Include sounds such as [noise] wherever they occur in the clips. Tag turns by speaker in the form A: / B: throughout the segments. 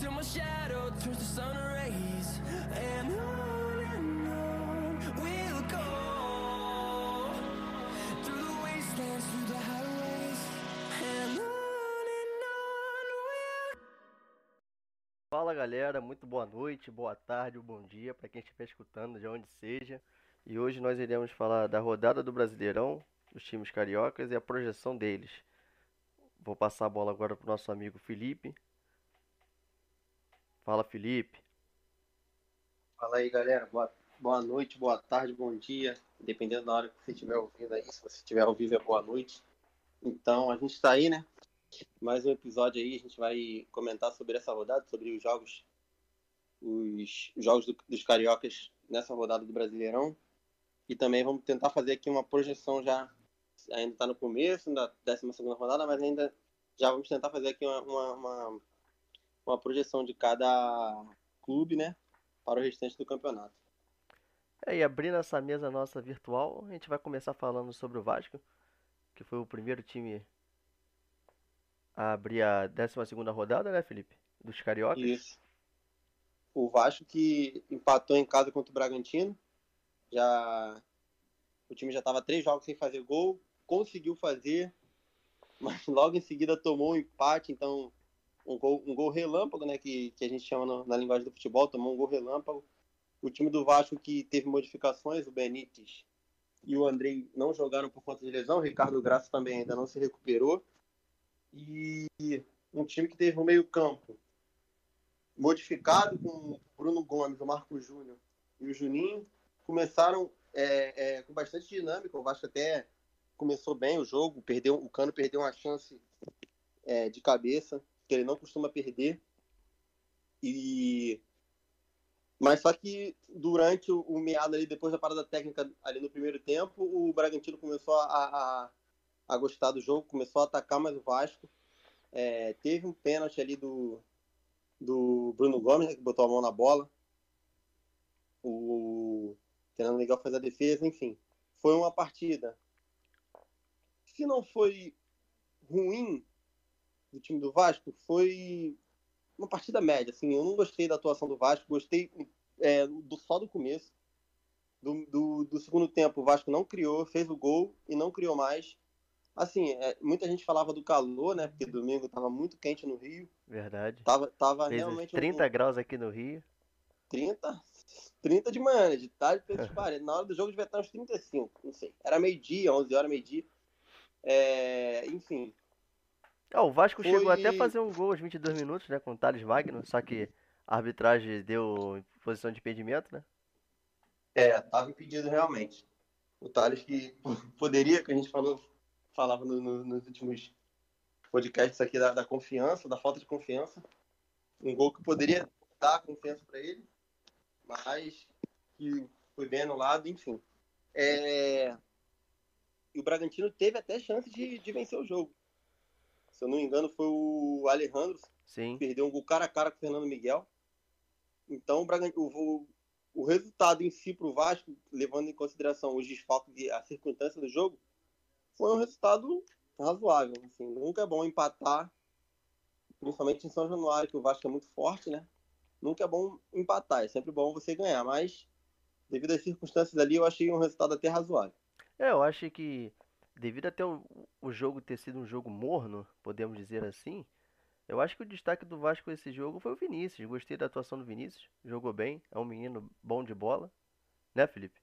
A: till my shadow turns to sun rays. And on and on we'll go the highways, and on and on we'll
B: Fala galera, muito boa noite, boa tarde bom dia para quem estiver escutando de onde seja. E hoje nós iremos falar da rodada do Brasileirão, dos times cariocas e a projeção deles. Vou passar a bola agora para o nosso amigo Felipe. Fala Felipe.
C: Fala aí, galera. Boa, boa noite, boa tarde, bom dia. Dependendo da hora que você estiver ouvindo aí. Se você estiver ao vivo, é boa noite. Então, a gente está aí, né? Mais um episódio aí. A gente vai comentar sobre essa rodada, sobre os jogos, os jogos do- dos cariocas nessa rodada do Brasileirão. E também vamos tentar fazer aqui uma projeção já. Ainda está no começo da 12 rodada, mas ainda já vamos tentar fazer aqui uma, uma, uma, uma projeção de cada clube, né? Para o restante do campeonato.
B: É, e abrindo essa mesa nossa virtual, a gente vai começar falando sobre o Vasco, que foi o primeiro time a abrir a 12ª rodada, né, Felipe? Dos cariocas.
C: Isso. O Vasco que empatou em casa contra o Bragantino. Já o time já estava três jogos sem fazer gol, conseguiu fazer, [laughs] mas logo em seguida tomou um empate, então um gol, um gol relâmpago, né, que, que a gente chama no- na linguagem do futebol, tomou um gol relâmpago. O time do Vasco que teve modificações, o Benítez e o Andrei não jogaram por conta de lesão, o Ricardo Graça também ainda não se recuperou. E um time que teve um meio-campo modificado com o Bruno Gomes, o Marco Júnior e o Juninho, começaram é, é, com bastante dinâmica. O Vasco até começou bem o jogo, perdeu, o Cano perdeu uma chance é, de cabeça que ele não costuma perder. E mas só que durante o, o meado ali, depois da parada técnica ali no primeiro tempo, o Bragantino começou a, a, a gostar do jogo, começou a atacar mais o Vasco. É, teve um pênalti ali do, do Bruno Gomes, né, que botou a mão na bola. O Fernando Miguel fez a defesa, enfim. Foi uma partida. Se não foi ruim do time do Vasco, foi uma partida média. Assim, eu não gostei da atuação do Vasco, gostei é, do, só do começo. Do, do, do segundo tempo, o Vasco não criou, fez o gol e não criou mais. Assim, é, muita gente falava do calor, né? Porque domingo estava muito quente no Rio.
B: Verdade.
C: Tava, tava
B: Fez
C: realmente um-
B: 30 graus aqui no Rio.
C: 30, 30 de manhã, né? De tarde fez uns 40. Na hora do jogo devia estar uns 35, não sei. Era meio-dia, 11 horas, meio-dia. É, enfim,
B: Ah, o Vasco
C: Foi-
B: chegou até a fazer um gol aos 22 minutos, né, com o Thales Wagner, só que a arbitragem deu posição de impedimento, né?
C: é, tava impedido realmente. O Thales que [laughs] poderia, que a gente falou, falava no- no- nos últimos podcasts aqui da, da confiança, da falta de confiança. Um gol que poderia dar confiança para ele, mas que foi bem anulado, enfim. É, E o Bragantino teve até chance de, de vencer o jogo. Se eu não me engano, foi o Alejandro
B: Sim.
C: perdeu um gol cara a cara com o Fernando Miguel. Então, o, o- o resultado em si para o Vasco, levando em consideração os desfalques e a circunstância do jogo, foi um resultado razoável. Assim, nunca é bom empatar, principalmente em São Januário, que o Vasco é muito forte, né? Nunca é bom empatar, é sempre bom você ganhar, mas devido às circunstâncias ali, eu achei um resultado até razoável.
B: É, eu acho que devido até o, o jogo ter sido um jogo morno, podemos dizer assim, eu acho que o destaque do Vasco nesse jogo foi o Vinícius. Gostei da atuação do Vinícius, jogou bem, é um menino bom de bola, né, Felipe?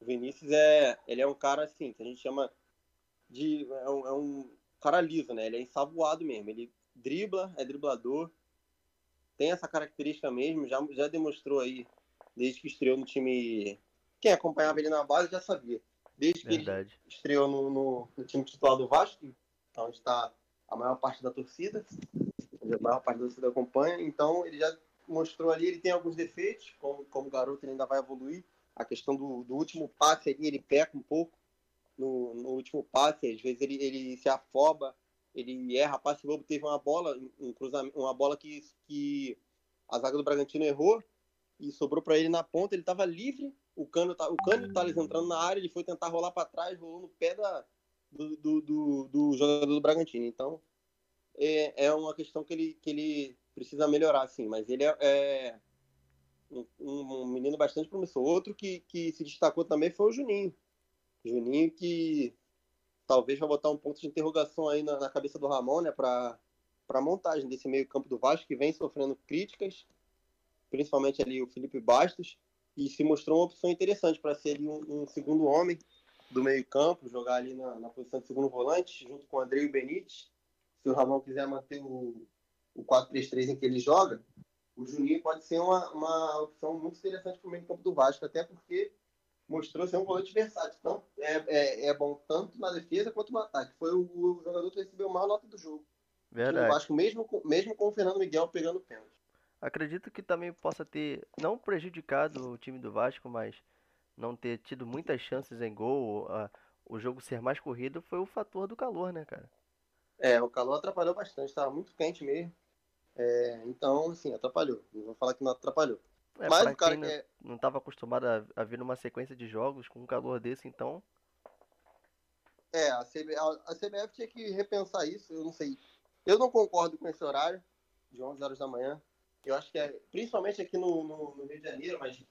C: O Vinícius é, ele é um cara assim, que a gente chama de é um, é um cara liso, né? Ele é ensaboado mesmo. Ele dribla, é driblador, tem essa característica mesmo. Já, já demonstrou aí desde que estreou no time. Quem acompanhava ele na base já sabia. Desde que ele
B: Verdade.
C: estreou no, no, no time titular do Vasco, é onde está a maior parte da torcida. a maior parte da torcida acompanha, então ele já mostrou ali, ele tem alguns defeitos, como, como garoto ele ainda vai evoluir, a questão do, do último passe ali, ele peca um pouco no, no último passe, às vezes ele, ele se afoba, ele erra passe bobo, teve uma bola, um cruzamento, uma bola que, que a zaga do Bragantino errou e sobrou para ele na ponta, ele estava livre, o Cano tá, o Cano Thales entrando na área, ele foi tentar rolar para trás, rolou no pé da, do, do, do, do, jogador do Bragantino. Então, é, é uma questão que ele, que ele precisa melhorar, sim. Mas ele é, é um, um, menino bastante promissor. Outro que, que se destacou também foi o Juninho. Juninho que talvez vai botar um ponto de interrogação aí na, na cabeça do Ramon, né, para a montagem desse meio campo do Vasco, que vem sofrendo críticas, principalmente ali o Felipe Bastos, e se mostrou uma opção interessante para ser ali um, um, segundo homem do meio campo, jogar ali na, na posição de segundo volante, junto com o André e o Benítez. Se o Ramon quiser manter o, o 4-3-3 em que ele joga, o Juninho pode ser uma, uma opção muito interessante para o meio campo do Vasco, até porque mostrou ser um volante versátil. Então, é, é, é, bom tanto na defesa quanto no ataque. Foi o, o jogador que recebeu a maior nota do jogo.
B: Verdade.
C: O Vasco, mesmo com, mesmo com o Fernando Miguel pegando pênalti.
B: Acredito que também possa ter, não prejudicado o time do Vasco, mas não ter tido muitas chances em gol, a, o jogo ser mais corrido, foi o fator do calor, né, cara?
C: É, o calor atrapalhou bastante, estava muito quente mesmo. É, então, assim, atrapalhou. Não vou falar que não atrapalhou.
B: É, Mas o cara que não estava acostumado a, a vir numa sequência de jogos com um calor desse, então.
C: É, a, CB, a, a CBF tinha que repensar isso, eu não sei. Eu não concordo com esse horário, de 11 horas da manhã. Eu acho que é, principalmente aqui no, no, no Rio de Janeiro, mas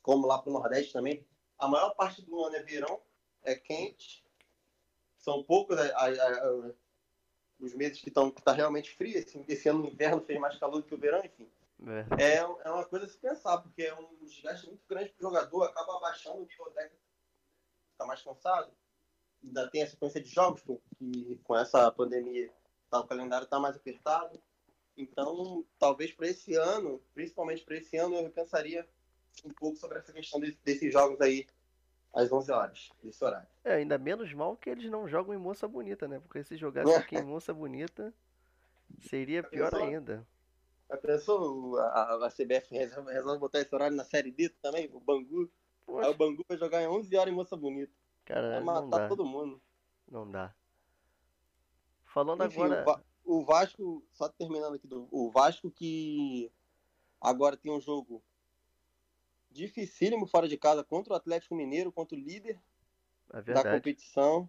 C: como lá para o Nordeste também, a maior parte do ano é verão, é quente. São poucos a, a, os meses que estão que tá realmente frio. Esse, esse ano o inverno fez mais calor do que o verão, enfim. É. é, é uma coisa a se pensar, porque é um desgaste muito grande para o jogador, acaba abaixando o nível técnico, fica mais cansado. Ainda tem a sequência de jogos, que com essa pandemia tá, o calendário está mais apertado. Então, talvez para esse ano, principalmente para esse ano, eu pensaria um pouco sobre essa questão desse, desses jogos aí às 11 horas, desse horário.
B: É, ainda menos mal que eles não jogam em Moça Bonita, né? Porque se jogasse aqui em [laughs] Moça Bonita, seria pior pensou, ainda.
C: A pessoa, a, a CBF resolve, resolve, botar esse horário na Série D também, o Bangu. Poxa. Aí o Bangu vai jogar em 11 horas em Moça Bonita.
B: Cara, vai
C: matar todo mundo.
B: Não dá. Falando Enfim, agora...
C: O, o Vasco, só terminando aqui, do, o Vasco que agora tem um jogo dificílimo fora de casa contra o Atlético Mineiro, contra o líder
B: é
C: da competição.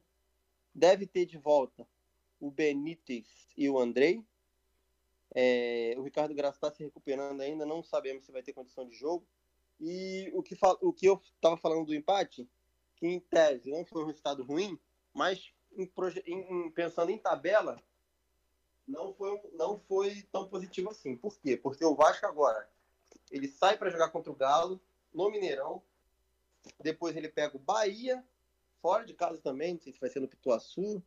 C: Deve ter de volta o Benítez e o Andrei. É, o Ricardo Graça está se recuperando ainda, não sabemos se vai ter condição de jogo. E o que, o que eu estava falando do empate, que em tese não foi um resultado ruim, mas em, em, pensando em tabela, não foi, não foi tão positivo assim. Por quê? Porque o Vasco agora ele sai para jogar contra o Galo, no Mineirão. Depois ele pega o Bahia, fora de casa também, não sei se vai ser no Pituaçu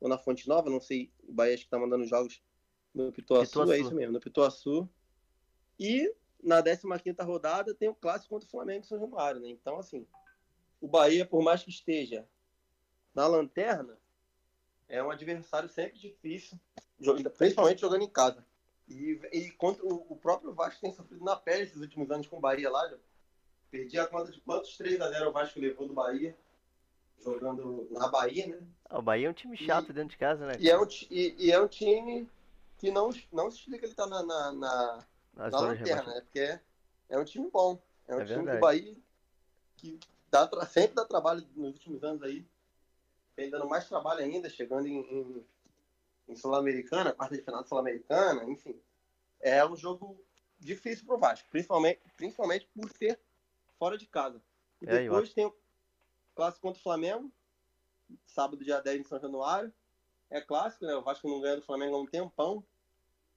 C: ou na Fonte Nova, não sei. O Bahia acho que tá mandando jogos no Pituaçu, Pituaçu. é isso mesmo, no Pituaçu. E na 15 rodada tem o clássico contra o Flamengo e São Januário, né? Então, assim, o Bahia, por mais que esteja na lanterna, é um adversário sempre difícil, principalmente jogando em casa. E, e contra o, o, próprio Vasco tem sofrido na pele esses últimos anos com o Bahia lá, Perdi a conta de quantos 3x0 o Vasco levou do Bahia, jogando na Bahia, né?
B: Ah, o Bahia é um time chato
C: e,
B: dentro de casa, né?
C: E é, um, e, e, é um time que não, não se explica ele tá na, na, na, na lanterna, né? Porque é, é um time bom. É um é time verdade. do Bahia que dá, sempre dá trabalho nos últimos anos aí. Vem dando mais trabalho ainda, chegando em, em, em Sul-Americana, quarta de final Sul-Americana, enfim. É um jogo difícil pro Vasco, principalmente, principalmente por ser fora de casa. E é, depois tem o clássico contra o Flamengo, sábado, dia 10 em São Januário. É clássico, né? O Vasco não ganha do Flamengo há um tempão.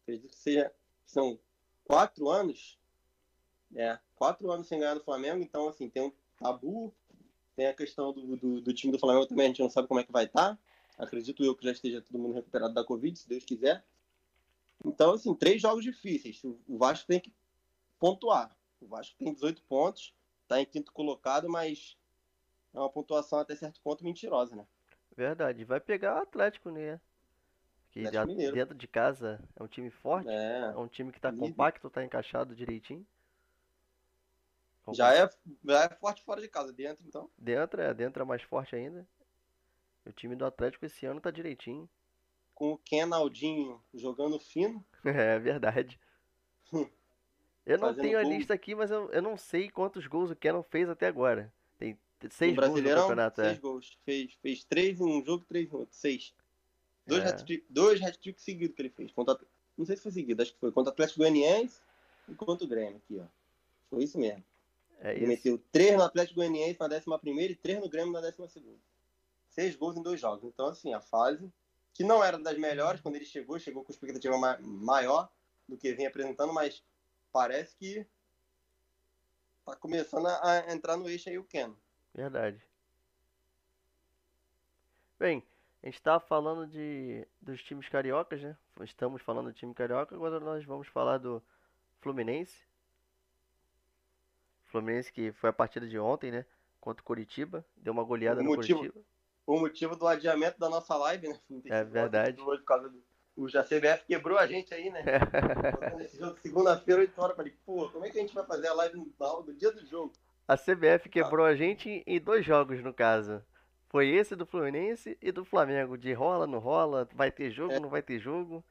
C: Acredito que seja, são quatro anos. É, quatro anos sem ganhar do Flamengo. Então, assim, tem um tabu. Tem a questão do, do, do time do Flamengo também, a gente não sabe como é que vai estar. Acredito eu que já esteja todo mundo recuperado da Covid, se Deus quiser. Então, assim, três jogos difíceis. O Vasco tem que pontuar. O Vasco tem 18 pontos está em quinto colocado, mas é uma pontuação até certo ponto mentirosa, né?
B: Verdade. Vai pegar o Atlético, né? Que
C: Atlético
B: já dentro de casa é um time forte, é,
C: É,
B: um time que tá
C: Líder.
B: compacto, tá encaixado direitinho.
C: já é, já é forte fora de casa, dentro então.
B: Dentro, é, dentro é mais forte ainda. O time do Atlético esse ano tá direitinho.
C: Com o Kenaldinho jogando fino. [laughs]
B: É verdade. [laughs] Eu não
C: Fazendo
B: tenho a
C: gol.
B: lista aqui, mas eu, eu não sei quantos gols o Kenan fez até agora. Tem seis gols no campeonato, é.
C: seis gols. Fez, fez três em um jogo, três em outro. Seis. Dois
B: É.
C: hat-tricks seguidos que ele fez. Contra, não sei se foi seguido, acho que foi. Contra o Atlético Goianiense e contra o Grêmio aqui, ó. Foi isso mesmo.
B: É
C: Ele
B: isso.
C: meteu três no Atlético Goianiense na décima primeira e três no Grêmio na décima segunda. Seis gols em dois jogos. Então, assim, a fase, que não era das melhores quando ele chegou, chegou com expectativa ma- maior do que vinha apresentando, mas parece que tá começando a entrar no eixo aí o Keno.
B: Verdade. Bem, a gente estava falando de dos times cariocas, né? Estamos falando do time carioca, agora nós vamos falar do Fluminense. Fluminense que foi a partida de ontem, né? Contra o Curitiba, deu uma goleada
C: O
B: no
C: motivo-
B: Curitiba.
C: O motivo do adiamento da nossa live, né?
B: É verdade.
C: Hoje por causa do... O CBF quebrou a gente aí, né? [laughs] Segunda-feira, 8 horas. Falei, pô, como é que a gente vai fazer a live no, no dia do jogo?
B: A CBF quebrou a gente em dois jogos, no caso. Foi esse do Fluminense e do Flamengo. De rola, não rola, vai ter jogo,
C: É.
B: não vai ter jogo.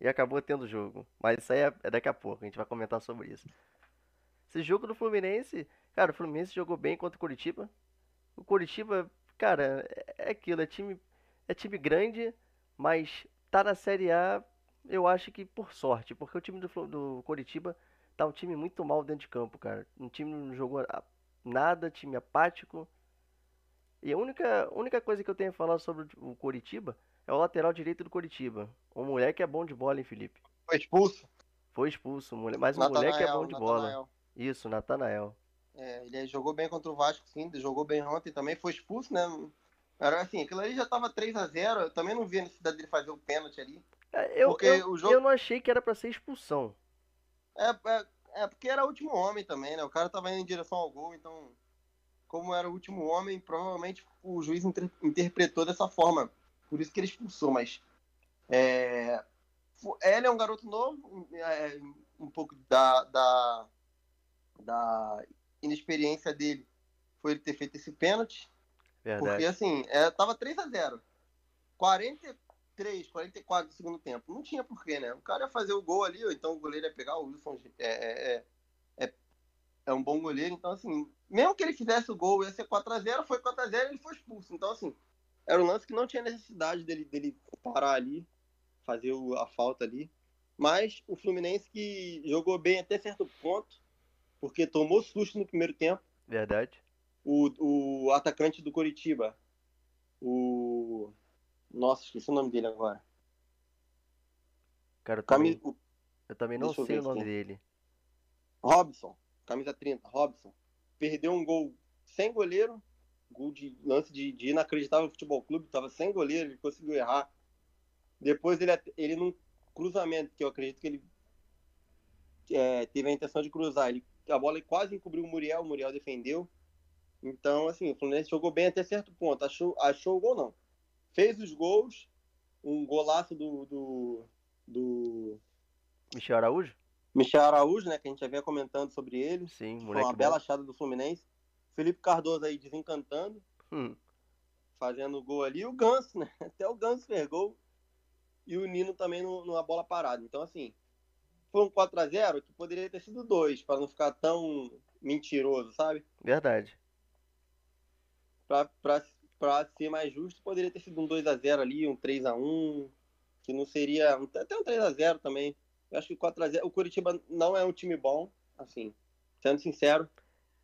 B: E acabou tendo jogo. Mas isso aí é é daqui a pouco, a gente vai comentar sobre isso. Esse jogo do Fluminense, cara, o Fluminense jogou bem contra o Curitiba. O Curitiba, cara, é- aquilo, é time, é time grande, mas tá na Série A, eu acho que por sorte, porque o time do, do Curitiba tá um time muito mal dentro de campo, cara. Um time não jogou nada, time apático. E a única, única coisa que eu tenho a falar sobre o Curitiba é o lateral direito do Curitiba. O moleque é bom de bola, hein, Felipe?
C: Foi expulso.
B: Foi expulso, mas o moleque é bom de bola. Isso, Natanael.
C: É, ele jogou bem contra o Vasco, sim. Jogou bem ontem também. Foi expulso, né? Era assim, aquilo ali já tava 3 a 0 Eu também não vi a necessidade dele fazer o pênalti ali.
B: É, Eu,
C: Porque
B: eu,
C: o jogo-
B: eu não achei que era pra ser expulsão.
C: É, é, é porque era o último homem também, né? O cara tava indo em direção ao gol, então, como era o último homem, provavelmente o juiz inter- interpretou dessa forma. Por isso que ele expulsou, mas. É, ele é um garoto novo, é, um pouco da, da, da inexperiência dele foi ele ter feito esse pênalti. Porque
B: Verdade.
C: assim, é, tava 3 a 0 43, 44 do segundo tempo. Não tinha porquê, né? O cara ia fazer o gol ali, ou então o goleiro ia pegar. O Wilson é, é, é, é, é um bom goleiro. Então, assim, mesmo que ele fizesse o gol, ia ser 4 a 0 foi 4 a 0 e ele foi expulso. Então, assim, era um lance que não tinha necessidade dele, dele parar ali, fazer o- a falta ali. Mas o Fluminense que jogou bem até certo ponto, porque tomou susto no primeiro tempo
B: Verdade.
C: o, o atacante do Coritiba. O. Nossa, esqueci o nome dele agora.
B: Cara, eu também, eu também não
C: deixa
B: sei o nome
C: aqui.
B: dele.
C: Robson, camisa 30, Robson. Perdeu um gol sem goleiro. Gol de lance de, de inacreditável futebol clube. Tava sem goleiro, ele conseguiu errar. Depois ele, ele num cruzamento, que eu acredito que ele é, teve a intenção de cruzar. Ele, a bola quase encobriu o Muriel, o Muriel defendeu. Então, assim, o Fluminense jogou bem até certo ponto. Achou, achou o gol, não. Fez os gols. Um golaço do, do, do
B: Michel Araújo?
C: Michel Araújo, né? Que a gente já vinha comentando sobre ele.
B: Sim,
C: Foi
B: moleque
C: uma bela achada do Fluminense. Felipe Cardoso aí desencantando,
B: Hum,
C: fazendo gol ali. E o Ganso, né? [laughs] Até o Ganso fez gol. E o Nino também numa bola parada. Então, assim, foi um 4x0 que poderia ter sido dois, para não ficar tão mentiroso, sabe?
B: verdade.
C: Pra, pra, pra ser mais justo, poderia ter sido um 2x0 ali, um 3x1, que não seria. Até um 3x0 também. Eu acho que 4x0. O Curitiba não é um time bom, assim, sendo sincero.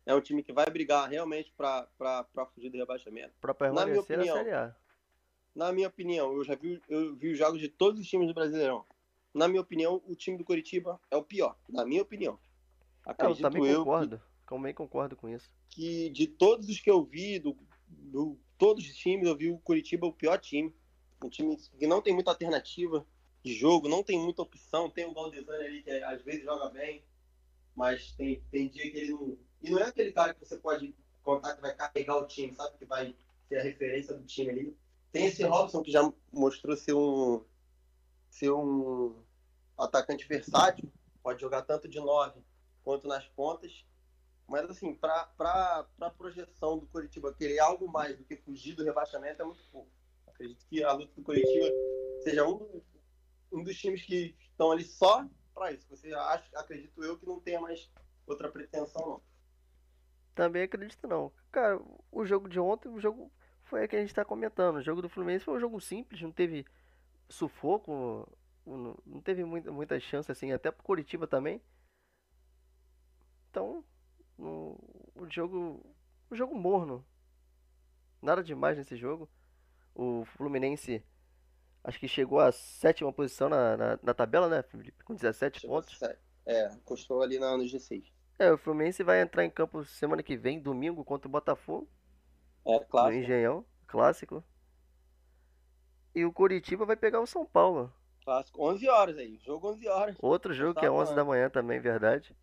C: É um time que vai brigar realmente pra fugir do rebaixamento.
B: Pra
C: minha
B: permanecer na
C: opinião.
B: Série A.
C: Na minha opinião, eu já vi, eu vi os jogos de todos os times do Brasileirão. Na minha opinião, o time do Curitiba é o pior. Na minha opinião.
B: Eu
C: Acredito
B: também
C: eu que-
B: concordo. Também concordo com isso.
C: que de todos os que eu vi, do, do- todos os times, eu vi o Curitiba o pior time. Um time que não tem muita alternativa de jogo, não tem muita opção. Tem o Valdezani ali que às vezes joga bem, mas tem, tem dia que ele não. E não é aquele cara que você pode contar que vai carregar o time, sabe? Que vai ser a referência do time ali. Tem esse Robson que já mostrou ser um, ser um atacante versátil, pode jogar tanto de 9 quanto nas pontas. Mas, assim, para a projeção do Curitiba querer algo mais do que fugir do rebaixamento é muito pouco. Acredito que a luta do Curitiba seja um, um dos times que estão ali só para isso. Você acha, acredito eu, que não tenha mais outra pretensão, não.
B: Também acredito não. Cara, o jogo de ontem, o jogo foi o que a gente está comentando. O jogo do Fluminense foi um jogo simples, não teve sufoco, não teve muita, muita chance assim, até pro Curitiba também. Então, no, o jogo, o jogo morno. Nada demais nesse jogo. O Fluminense acho que chegou à sétima posição na, na, na tabela, né, Felipe? Com 17 chegou pontos.
C: É, custou ali no G6.
B: É, o Fluminense vai entrar em campo semana que vem, domingo, contra o Botafogo.
C: É, clássico.
B: No Engenhão, clássico. E o Curitiba vai pegar o São Paulo.
C: Clássico, 11 horas aí, jogo 11 horas.
B: Outro jogo que é 11 da manhã também, verdade.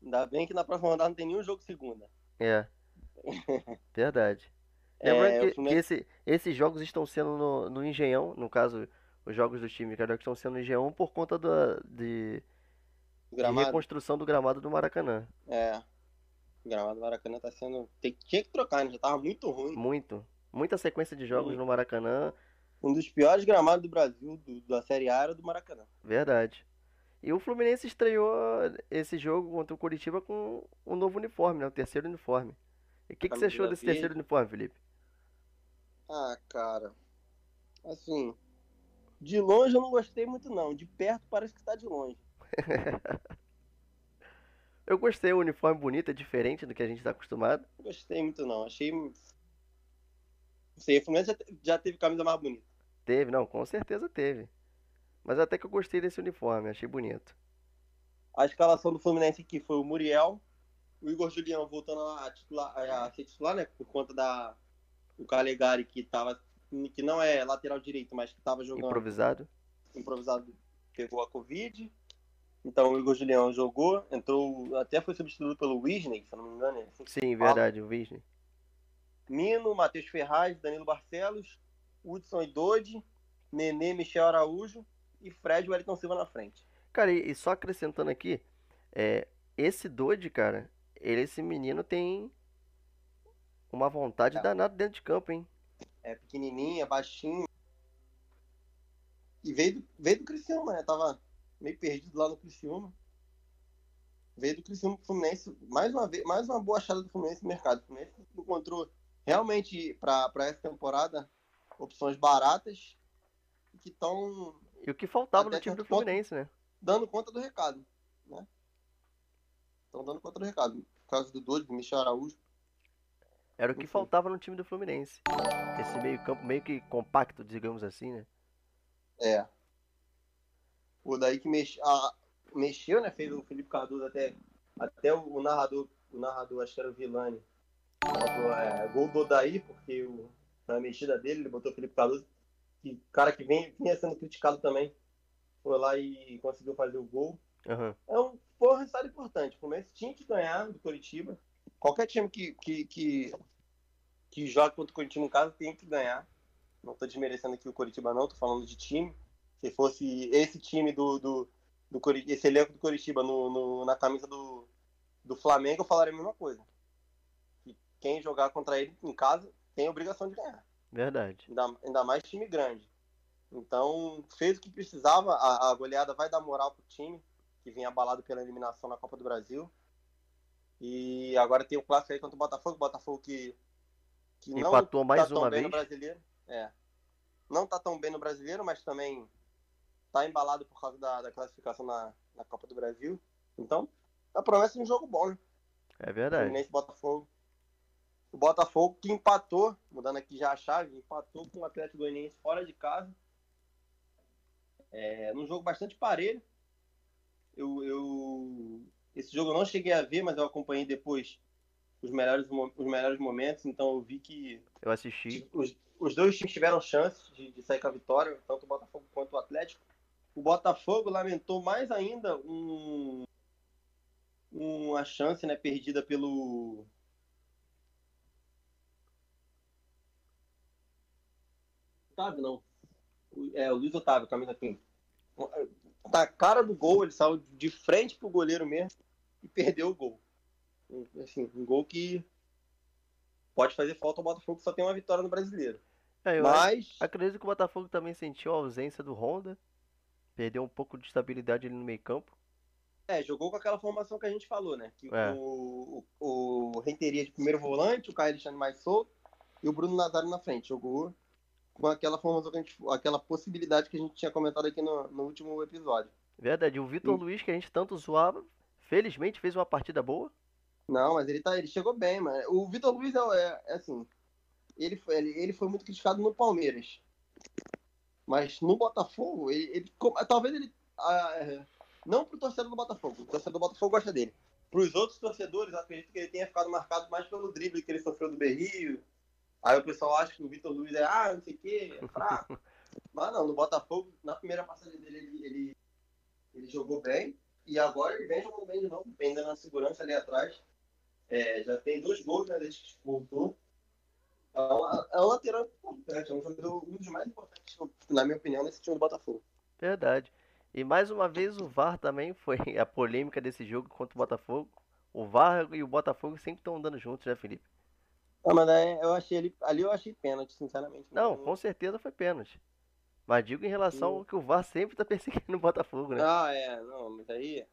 C: Ainda bem que na próxima rodada não tem nenhum jogo segunda.
B: É. [laughs] Verdade. É, Lembrando que, Fluminense... que esse, esses jogos estão sendo no, no Engenhão, no caso, os jogos do time Carioca estão sendo no Engenhão por conta do, de, de reconstrução do gramado do Maracanã.
C: É. O gramado do Maracanã tá sendo. Tem, tinha que trocar, né? Já tava muito ruim.
B: Muito. Muita sequência de jogos Sim. no Maracanã.
C: Um dos piores gramados do Brasil, do, da Série A, era do Maracanã.
B: Verdade. E o Fluminense estreou esse jogo contra o Curitiba com um novo uniforme, né? O terceiro uniforme. E o que, que você achou desse terceiro uniforme, Felipe?
C: Ah, cara. Assim. De longe eu não gostei muito, não. De perto parece que tá de longe. [laughs]
B: eu gostei, o uniforme bonito, é diferente do que a gente tá acostumado.
C: Gostei muito, não. Achei. Não sei, o Fluminense já teve camisa mais bonita.
B: Teve, não, com certeza teve. Mas até que eu gostei desse uniforme, achei bonito.
C: A escalação do Fluminense aqui foi o Muriel, o Igor Julião voltando a, titular, a ser titular, né? Por conta da o Calegari que tava que não é lateral direito, mas que estava jogando
B: improvisado.
C: Improvisado pegou a Covid. Então o Igor Julião jogou, entrou, até foi substituído pelo Wisney, se não me engano. É assim
B: Sim, verdade, o Wisney.
C: Mino, Matheus Ferraz, Danilo Barcelos, Hudson e Dodi, Nenê, Michel Araújo e Fred Wellington Silva na frente.
B: Cara, e, só acrescentando aqui, é, esse Dodi, cara, ele, esse menino tem uma vontade é. danada dentro de campo, hein?
C: É pequenininho, é baixinho. E veio do, veio do Criciúma, né? Tava meio perdido lá no Criciúma. Veio do Criciúma pro Fluminense. Mais uma, vez, mais uma boa achada do Fluminense no mercado. O Fluminense encontrou realmente para essa temporada opções baratas que estão
B: e o que faltava no time do Fluminense, conta, né?
C: Dando conta do recado, né? Estão dando conta do recado. Por causa do Doide, do Michel Araújo.
B: Era o que Enfim. faltava no time do Fluminense. Esse meio campo meio que compacto, digamos assim, né?
C: É. O daí que mex... ah, mexeu, né? Fez o Felipe Cardoso até, até o, narrador, o narrador, acho que era o Vilani, botou, é, gol do Odaí, porque o, na mexida dele, ele botou o Felipe Cardoso que cara que vem, vinha sendo criticado também, foi lá e conseguiu fazer o gol.
B: Uhum.
C: É um, foi um resultado importante. O Fluminense tinha que ganhar do Curitiba. Qualquer time que, que, que, que joga contra o Curitiba em casa tem que ganhar. Não estou desmerecendo aqui o Curitiba, não, estou falando de time. Se fosse esse time do, do, do esse elenco do Curitiba no, no, na camisa do, do Flamengo, eu falaria a mesma coisa. Que quem jogar contra ele em casa tem obrigação de ganhar.
B: Verdade.
C: Ainda, ainda mais time grande. Então, fez o que precisava. A, a goleada vai dar moral pro time, que vem abalado pela eliminação na Copa do Brasil. E agora tem o clássico aí contra o Botafogo. Botafogo que, que não
B: Empatou mais
C: tá tão
B: uma
C: bem
B: vez.
C: no brasileiro. É. Não tá tão bem no brasileiro, mas também tá embalado por causa da, da classificação na, na Copa do Brasil. Então, a promessa de um jogo bom, né?
B: É verdade.
C: Fluminense Botafogo. O Botafogo que empatou, mudando aqui já a chave, empatou com o Atlético Goianiense fora de casa. É, num jogo bastante parelho. Eu, eu, esse jogo eu não cheguei a ver, mas eu acompanhei depois os melhores, os melhores momentos, então eu vi que.
B: Eu assisti.
C: Os, os dois times tiveram chances de, de sair com a vitória, tanto o Botafogo quanto o Atlético. O Botafogo lamentou mais ainda um, uma chance né, perdida pelo, Otávio, não. É, o Luiz Otávio, camisa 15. Na cara do gol, ele saiu de frente pro goleiro mesmo e perdeu o gol. Um- Assim, um gol que pode fazer falta ao Botafogo, que só tem uma vitória no brasileiro.
B: É,
C: Mas,
B: acredito que o Botafogo também sentiu a ausência do Honda. Perdeu um pouco de estabilidade ali no meio campo.
C: é, jogou com aquela formação que a gente falou, né? Que
B: É.
C: o, o, o Renteria de primeiro volante, o Caio Alexandre mais solto e o Bruno Nazário na frente. Jogou com aquela formação que a gente, aquela possibilidade que a gente tinha comentado aqui no, no último episódio.
B: Verdade, o Vitor
C: Sim.
B: Luiz, que a gente tanto zoava, felizmente fez uma partida boa.
C: Não, mas ele, tá, ele chegou bem, mano. O Vitor Luiz é, é- é assim. Ele foi, ele, foi muito criticado no Palmeiras. Mas no Botafogo, ele, ele- talvez ele. ah, é, não pro torcedor do Botafogo. O torcedor do Botafogo gosta dele. Pros outros torcedores, acredito que ele tenha ficado marcado mais pelo drible que ele sofreu do Berrio. Aí o pessoal acha que o Vitor Luiz é, ah, não sei o quê, é fraco. [laughs] Mas não, no Botafogo, na primeira passagem dele, ele, ele, ele jogou bem. E agora ele vem jogando bem de novo, vem dando a segurança ali atrás. É, já tem dois gols né, desde que voltou. É um, é um lateral importante, é um jogador um dos mais importantes, na minha opinião, nesse time do Botafogo.
B: Verdade. E mais uma vez o VAR também [laughs] foi a polêmica desse jogo contra o Botafogo. O VAR e o Botafogo sempre estão andando juntos, né, Felipe?
C: Ah, mas eu achei ali, ali eu achei pênalti, sinceramente.
B: Não, com certeza foi pênalti. Mas digo em relação ao que o VAR sempre tá [laughs] perseguindo o Botafogo, né?
C: Ah, é, não, mas aí.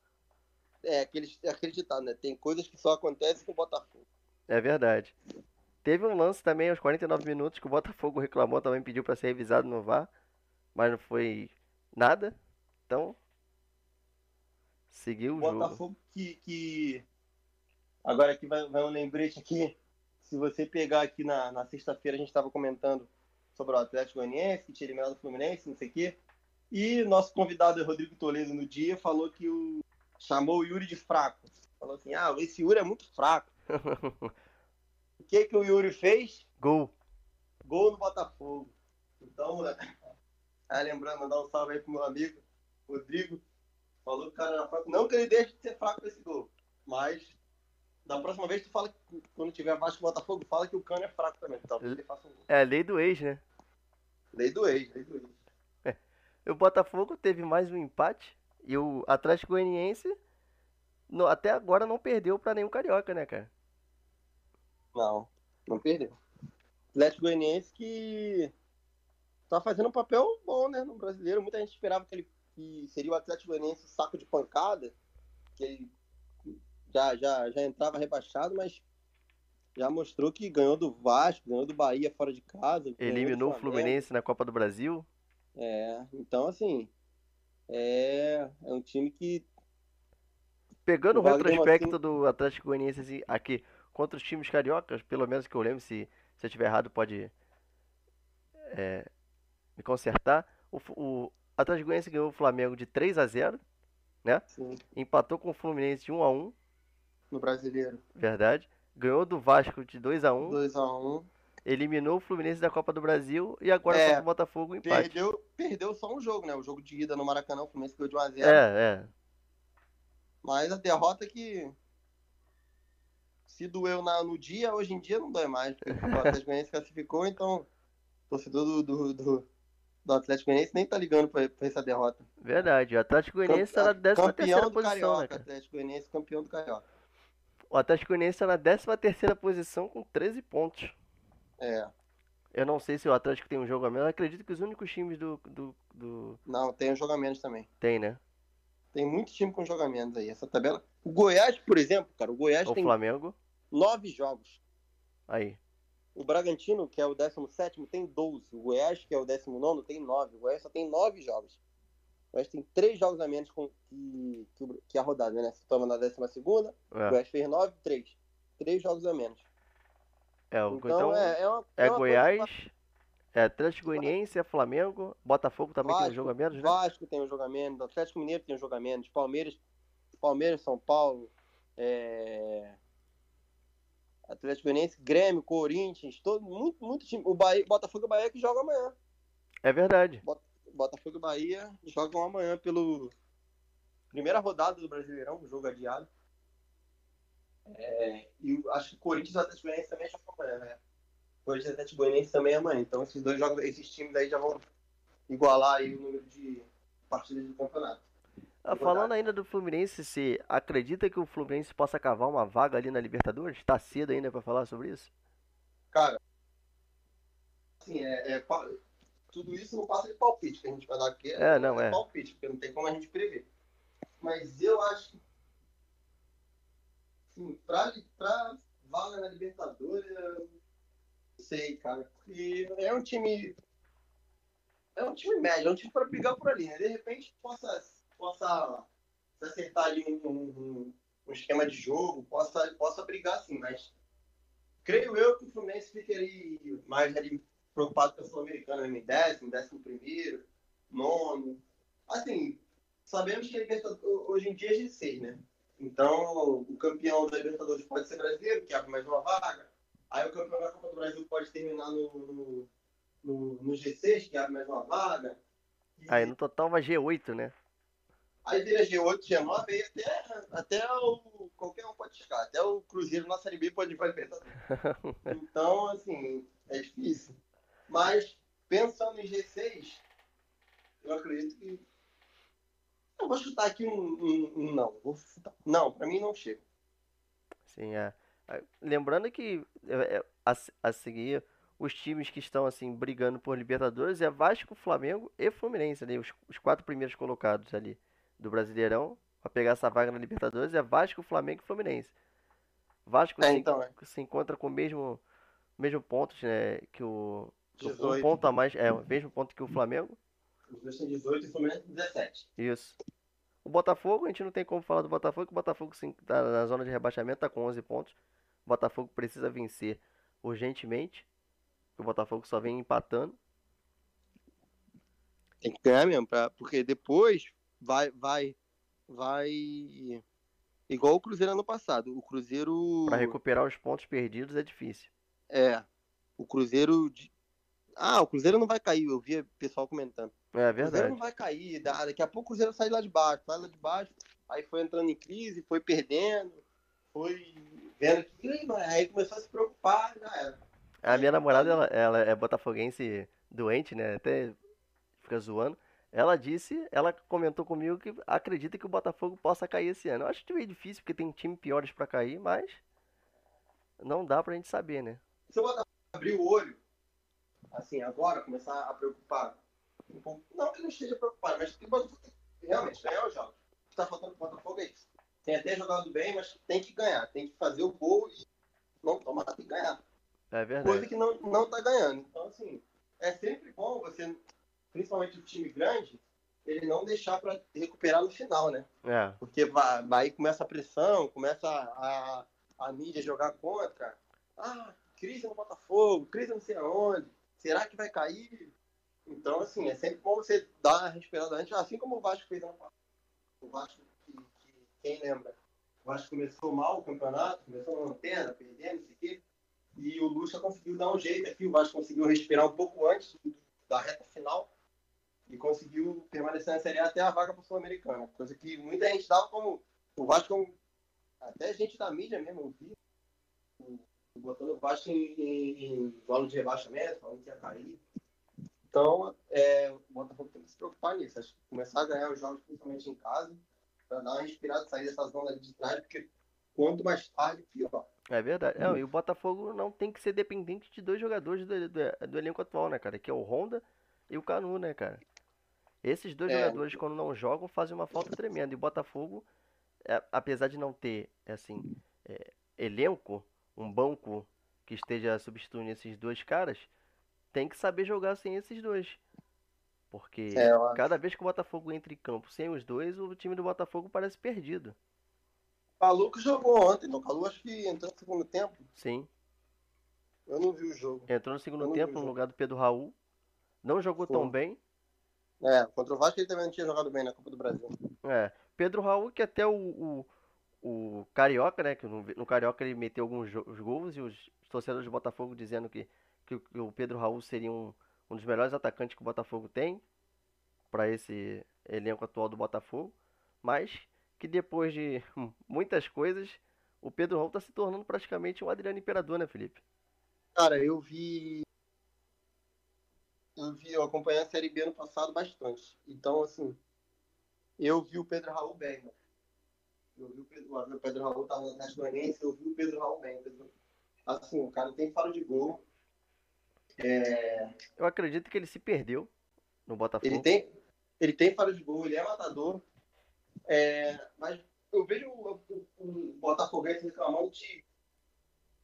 C: É aquele, é aquele ditado, né? Tem coisas que só acontecem com o Botafogo.
B: É verdade. Teve um lance também aos 49 minutos que o Botafogo reclamou, também pediu pra ser revisado no VAR, mas não foi nada. Então, seguiu o jogo.
C: Botafogo que, que. Agora aqui vai, vai um lembrete aqui. Se você pegar aqui na, na sexta-feira, a gente estava comentando sobre o Atlético Goianiense, que tinha eliminado o Fluminense, não sei o quê. E nosso convidado Rodrigo Toledo no dia falou que o. chamou o Yuri de fraco. Falou assim: ah, esse Yuri é muito fraco. [laughs] O que, que o Yuri fez?
B: Gol.
C: Gol no Botafogo. Então, ah, lembrando, mandar um salve aí pro meu amigo Rodrigo. Falou que o cara era fraco. Não que ele deixe de ser fraco esse gol. Mas da próxima vez tu fala que quando tiver Vasco e Botafogo, fala que o cano é fraco também. Talvez ele faça um gol.
B: É lei do ex, né?
C: Lei do ex, lei do ex.
B: O Botafogo teve mais um empate e o Atlético Goianiense no- até agora não perdeu pra nenhum carioca, né, cara?
C: Não, não perdeu. Atlético Goianiense que tá fazendo um papel bom, né, no brasileiro. Muita gente esperava que ele que seria o Atlético Goianiense saco de pancada, que ele já, já, já entrava rebaixado, mas já mostrou que ganhou do Vasco, ganhou do Bahia fora de casa.
B: Eliminou o. Fluminense na Copa do Brasil.
C: É, então assim, é, é um time que
B: Pegando o retrospecto
C: Martins-
B: do Atlético Goianiense assim, aqui contra os times cariocas, pelo menos que eu lembro, se, se eu estiver errado pode é, me consertar. O, o Atlético Goianiense ganhou o Flamengo de 3 a 0
C: assim,
B: empatou com o Fluminense de 1 a 1
C: no brasileiro,
B: verdade. Ganhou do Vasco de 2 a 1
C: 2x1,
B: eliminou o Fluminense da Copa do Brasil e agora
C: É,
B: contra o Botafogo empate.
C: perdeu, perdeu só um jogo, né? O jogo de ida no Maracanã, o Fluminense ganhou de 1x0.
B: É, é.
C: Mas a derrota que se doeu na- no dia, hoje em dia não dói mais. O Atlético [laughs] Goianiense classificou, então o torcedor do, do, do, do Atlético Goianiense nem tá ligando pra, pra essa derrota.
B: Verdade. O Atlético Goianiense está na 13
C: campeão
B: terceira
C: do
B: posição,
C: Carioca,
B: né?
C: Atlético Goianiense campeão do Carioca.
B: O Atlético Goianiense está na 13 terceira posição com 13 pontos.
C: É,
B: Eu não sei se o Atlético tem um jogo a menos. Eu acredito que os únicos times do, do, do...
C: não, tem os jogamentos também.
B: tem, né?
C: Tem muito time com jogamentos aí. Essa tabela. O Goiás, por exemplo, cara, o Goiás
B: O
C: tem
B: Flamengo.
C: nove jogos.
B: Aí.
C: O Bragantino, que é o 17, tem 12. O Goiás, que é o 19, tem 9. O Goiás só tem 9 jogos. O Goiás tem 3 jogos a menos com, que, que, o- a rodada, né? Se toma na 12, o
B: É,
C: Goiás fez 9, 3. 3 jogos a menos.
B: é, o-
C: Então,
B: então
C: é, é, uma,
B: é
C: uma
B: Goiás, é Atlético Goianiense, é Flamengo, Botafogo também tem um
C: Vasco,
B: jogo a menos, né?
C: Vasco tem um jogo a menos, Atlético Mineiro tem um jogo a menos, Palmeiras, Palmeiras, São Paulo, é... Atlético Goianiense, Grêmio, Corinthians, todo, muito, muito time. O Bahia, Botafogo e Bahia que jogam amanhã.
B: É verdade.
C: Botafogo e Bahia jogam amanhã pelo primeira rodada do Brasileirão, o jogo adiado. É, e acho que o Corinthians e Atlético Goianiense também jogam amanhã, né? Corinthians e Atlético Goianiense também é amanhã. Então esses dois jogos, esses times aí já vão igualar aí o número de partidas do campeonato.
B: Ah, falando ainda do Fluminense, você acredita que o Fluminense possa cavar uma vaga ali na Libertadores? Está cedo ainda para falar sobre isso?
C: Cara, assim, é, é, tudo isso não passa de palpite que a gente vai dar aqui.
B: É, não, é.
C: palpite, porque não tem como a gente prever. Mas eu acho que, assim, pra, pra vaga na Libertadores, eu não sei, cara. Porque é um time. É um time médio, é um time para brigar por ali, né? De repente possa, possa se acertar ali um, um, um esquema de jogo, possa, possa brigar assim, mas creio eu que o Fluminense ficaria mais ali preocupado com a Sul-Americana em décimo, décimo primeiro, nono. Assim, sabemos que a Libertadores hoje em dia é G6, né? Então, o campeão da Libertadores pode ser brasileiro, que abre mais uma vaga. Aí o campeão da Copa do Brasil pode terminar no, no, no, no G6, que abre mais uma vaga.
B: E... Aí no total vai G8, né?
C: Aí vira G8, G9, aí até, até o, qualquer um pode chegar. Até o Cruzeiro na Série B pode ir para Libertadores. Então, assim, é difícil. Mas, pensando em G6, eu acredito que. Eu vou chutar aqui um, um, um não. Vou chutar... Não, para mim não chega.
B: Sim, é. Lembrando que é, é, a, a seguir os times que estão assim brigando por Libertadores é Vasco, Flamengo e Fluminense, ali, os, os quatro primeiros colocados ali do Brasileirão para pegar essa vaga na Libertadores é Vasco, Flamengo e Fluminense. Vasco
C: é,
B: se,
C: então, é.
B: se encontra com o mesmo mesmo pontos né, que o 18. Um ponto a mais, é o mesmo ponto que o Flamengo.
C: Os dois têm 18 e o Fluminense 17.
B: Isso. O Botafogo, a gente não tem como falar do Botafogo, o Botafogo está na zona de rebaixamento, está com 11 pontos. O Botafogo precisa vencer urgentemente. O Botafogo só vem empatando.
C: Tem que ganhar mesmo, pra, porque depois vai, vai, vai. Igual o Cruzeiro ano passado. O Cruzeiro.
B: Para recuperar os pontos perdidos é difícil.
C: É. O Cruzeiro ah, o Cruzeiro não vai cair, eu via pessoal comentando.
B: É
C: verdade. O Cruzeiro não vai cair, daqui a pouco o Cruzeiro sai lá de baixo, sai lá de baixo, aí foi entrando em crise, foi perdendo, foi vendo que. Aí começou a se preocupar, já era.
B: A minha namorada, ela, ela é botafoguense doente, né? Até fica zoando. Ela disse, ela comentou comigo que acredita que o Botafogo possa cair esse ano. Eu acho meio difícil, porque tem time piores para cair, mas não dá pra gente saber, né?
C: Se o Botafogo abrir o olho assim, agora começar a preocupar um pouco. Não que não esteja preocupado, mas que realmente ganhar os jogos. O que está faltando para o Botafogo é isso. Tem até jogado bem, mas tem que ganhar. Tem que fazer o gol e não tomar, tem que ganhar.
B: É verdade.
C: Coisa que não, não tá ganhando. Então, assim, é sempre bom você, principalmente o time grande, ele não deixar para recuperar no final, né?
B: É.
C: Porque vai, aí começa a pressão, começa a, a, a mídia jogar contra. Ah, crise no Botafogo, crise não sei aonde será que vai cair? Então, assim, é sempre bom você dar uma respirada antes, assim como o Vasco fez ano. O Vasco, que, que, quem lembra? O Vasco começou mal o campeonato, começou na lanterna, perdendo, isso aqui, e o Lucha conseguiu dar um jeito aqui, o Vasco conseguiu respirar um pouco antes da reta final e conseguiu permanecer na Série A até a vaga para o Sul-Americana, coisa que muita gente dava como o Vasco, até gente da mídia mesmo, eu vi, botando o Vasco em, em, zona de rebaixamento, falando que ia cair. Então, é, o Botafogo tem que se preocupar nisso. Acho que começar a ganhar os jogos, principalmente em casa, para dar uma respirada, sair dessa zona de trás, porque quanto mais tarde, pior.
B: É verdade. Não, e o Botafogo não tem que ser dependente de dois jogadores do, do, do elenco atual, né, cara? Que é o Honda e o Canu, né, cara? Esses dois é. jogadores, quando não jogam, fazem uma falta tremenda. E o Botafogo, é, apesar de não ter, assim, é, elenco, um banco que esteja substituindo esses dois caras, tem que saber jogar sem esses dois. Porque é, cada vez que o Botafogo entra em campo sem os dois, o time do Botafogo parece perdido.
C: Calu que jogou ontem, não? Calu acho que entrou no segundo tempo.
B: Sim.
C: Eu não vi o jogo.
B: Entrou no segundo tempo no lugar do Pedro Raul. Não jogou tão bem.
C: É, contra o Vasco ele também não tinha jogado bem na Copa do Brasil.
B: É. Pedro Raul, que até o, o, o Carioca, né? Que no, no Carioca ele meteu alguns gols e os torcedores do Botafogo dizendo que, que, que o Pedro Raul seria um, um dos melhores atacantes que o Botafogo tem para esse elenco atual do Botafogo, mas que depois de [laughs] muitas coisas, o Pedro Raul está se tornando praticamente um Adriano Imperador, né, Felipe?
C: Cara, eu vi eu vi, eu acompanhei a Série B ano passado bastante. Então, assim, eu vi o Pedro Raul bem. Eu vi o Pedro, o Pedro Raul tava no Atlético Goianiense, eu vi o Pedro Raul bem. Assim, o cara tem faro de gol. É,
B: Eu acredito que ele se perdeu no Botafogo.
C: ele tem, ele tem faro de gol, ele é matador. É, mas eu vejo o, o, o Botafoguense reclamando de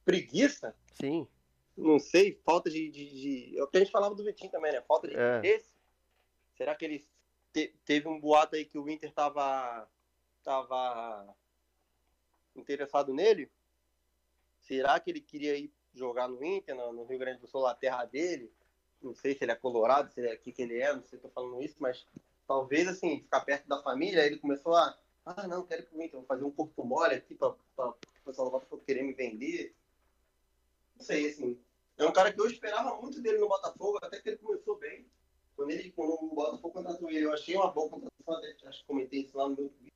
C: preguiça,
B: Sim,
C: não sei, falta de, de, de- É o que a gente falava do Vitinho também, né? Falta de
B: É.
C: interesse. Será que ele te- teve um boato aí que o Inter tava, tava interessado nele? Será que ele queria ir jogar no Inter, no, Rio Grande do Sul, a terra dele? Não sei se ele é colorado, se ele é aqui que ele é, não sei se tô falando isso, mas talvez, assim, ficar perto da família, ele começou a. Ah, não, quero ir pro Inter, vou fazer um corpo mole aqui pra o pessoal do Botafogo querer me vender. Não sei, assim. É um cara que eu esperava muito dele no Botafogo, até que ele começou bem. Quando, ele, quando o Botafogo contratou ele, eu achei uma boa contratação, até acho que comentei isso lá no meu vídeo.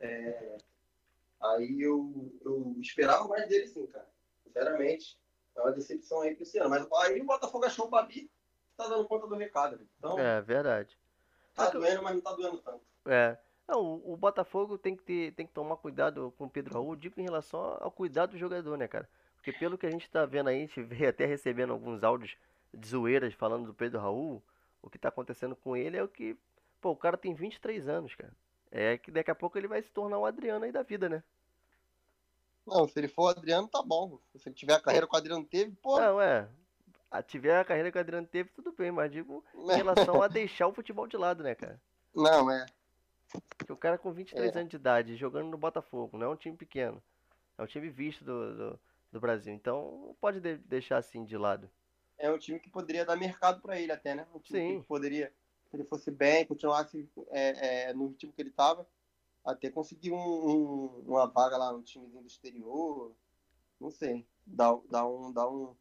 C: É, aí eu, eu esperava mais dele, sim, cara. Sinceramente. É uma decepção aí pra esse ano. Mas aí o Botafogo achou o Babi, tá dando conta do recado. né? Então,
B: é verdade.
C: tá doendo, mas não tá doendo tanto.
B: É. Não, o, o Botafogo tem que, ter, tem que tomar cuidado com o Pedro Raul, digo em relação ao cuidado do jogador, né, cara? Porque pelo que a gente tá vendo aí, a gente vê até recebendo alguns áudios de zoeiras falando do Pedro Raul, o que tá acontecendo com ele é o que, pô, o cara tem 23 anos, cara. É que daqui a pouco ele vai se tornar um Adriano aí da vida, né?
C: Não, se ele for o Adriano, tá bom. Se ele tiver a carreira que o Adriano teve, pô.
B: Não, é. A tiver a carreira que o Adriano teve, tudo bem, mas digo em relação a [laughs] deixar o futebol de lado, né, cara?
C: Não, é.
B: Porque o cara com 23
C: É.
B: anos de idade, jogando no Botafogo, não é um time pequeno. É um time visto do, do, do Brasil. Então, pode de- deixar assim de lado.
C: é um time que poderia dar mercado para ele até, né? Um time
B: Sim.
C: que poderia, se ele fosse bem, continuasse é, é, no time que ele estava, até conseguir um- um- uma vaga lá no timezinho do exterior, não sei, dá, dá um, dá um,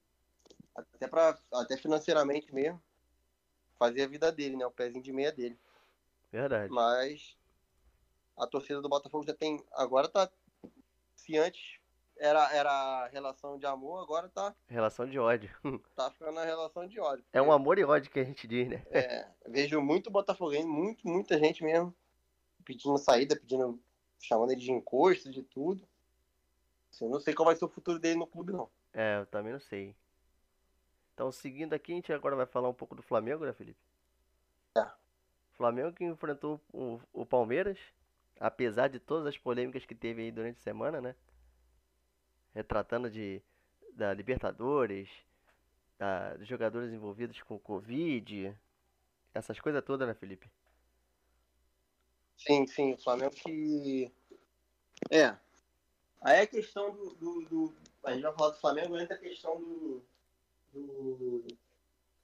C: até para, até financeiramente mesmo, fazer a vida dele, né? O pezinho de meia dele.
B: Verdade.
C: Mas a torcida do Botafogo já tem, agora tá, se antes era, era relação de amor, agora tá,
B: Relação de ódio. [laughs]
C: tá ficando na relação de ódio.
B: É um amor e ódio que a gente diz, né?
C: É, vejo muito botafoguense, muito, muita gente mesmo pedindo saída, pedindo, chamando ele de encosto, de tudo. Assim, eu não sei qual vai ser o futuro dele no clube, não.
B: É, eu também não sei. Então, seguindo aqui, a gente agora vai falar um pouco do Flamengo, né, Felipe?
C: É.
B: Flamengo que enfrentou o, o Palmeiras, apesar de todas as polêmicas que teve aí durante a semana, né? Retratando de da Libertadores, da, dos jogadores envolvidos com Covid, essas coisas todas, né, Felipe?
C: Sim, sim, o Flamengo que. É. Aí a questão do, do, do- A gente vai falar do Flamengo, entra a questão do. do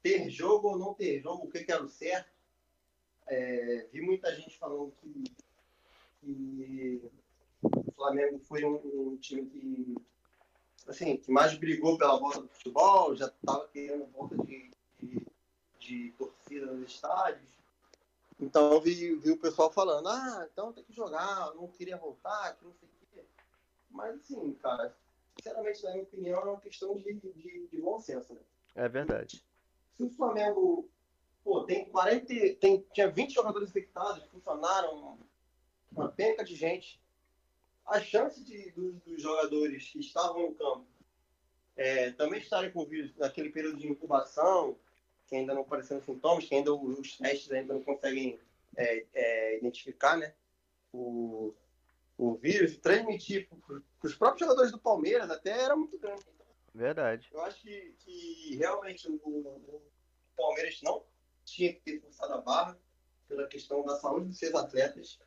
C: ter jogo ou não ter jogo, o que, que era o certo. É, vi muita gente falando que, que o Flamengo foi um, um time que. Assim, que mais brigou pela volta do futebol, já estava querendo volta de, de, de torcida nos estádios. Então eu vi, vi o pessoal falando, ah, então tem que jogar, não queria voltar, que não sei o quê. Mas assim, cara, sinceramente, na minha opinião, é uma questão de, de, de bom senso, né?
B: É verdade.
C: Se o Flamengo, pô, tem 40, tem, tinha 20 jogadores infectados, funcionaram, uma penca de gente, a chance de, dos, dos jogadores que estavam no campo é, também estarem com o vírus naquele período de incubação, que ainda não apareceram sintomas, que ainda os testes ainda não conseguem é, é, identificar, né? O, o vírus, e transmitir para os próprios jogadores do Palmeiras até era muito grande.
B: Verdade.
C: Eu acho que, que realmente o, o Palmeiras não tinha que ter forçado a barra pela questão da saúde dos seus atletas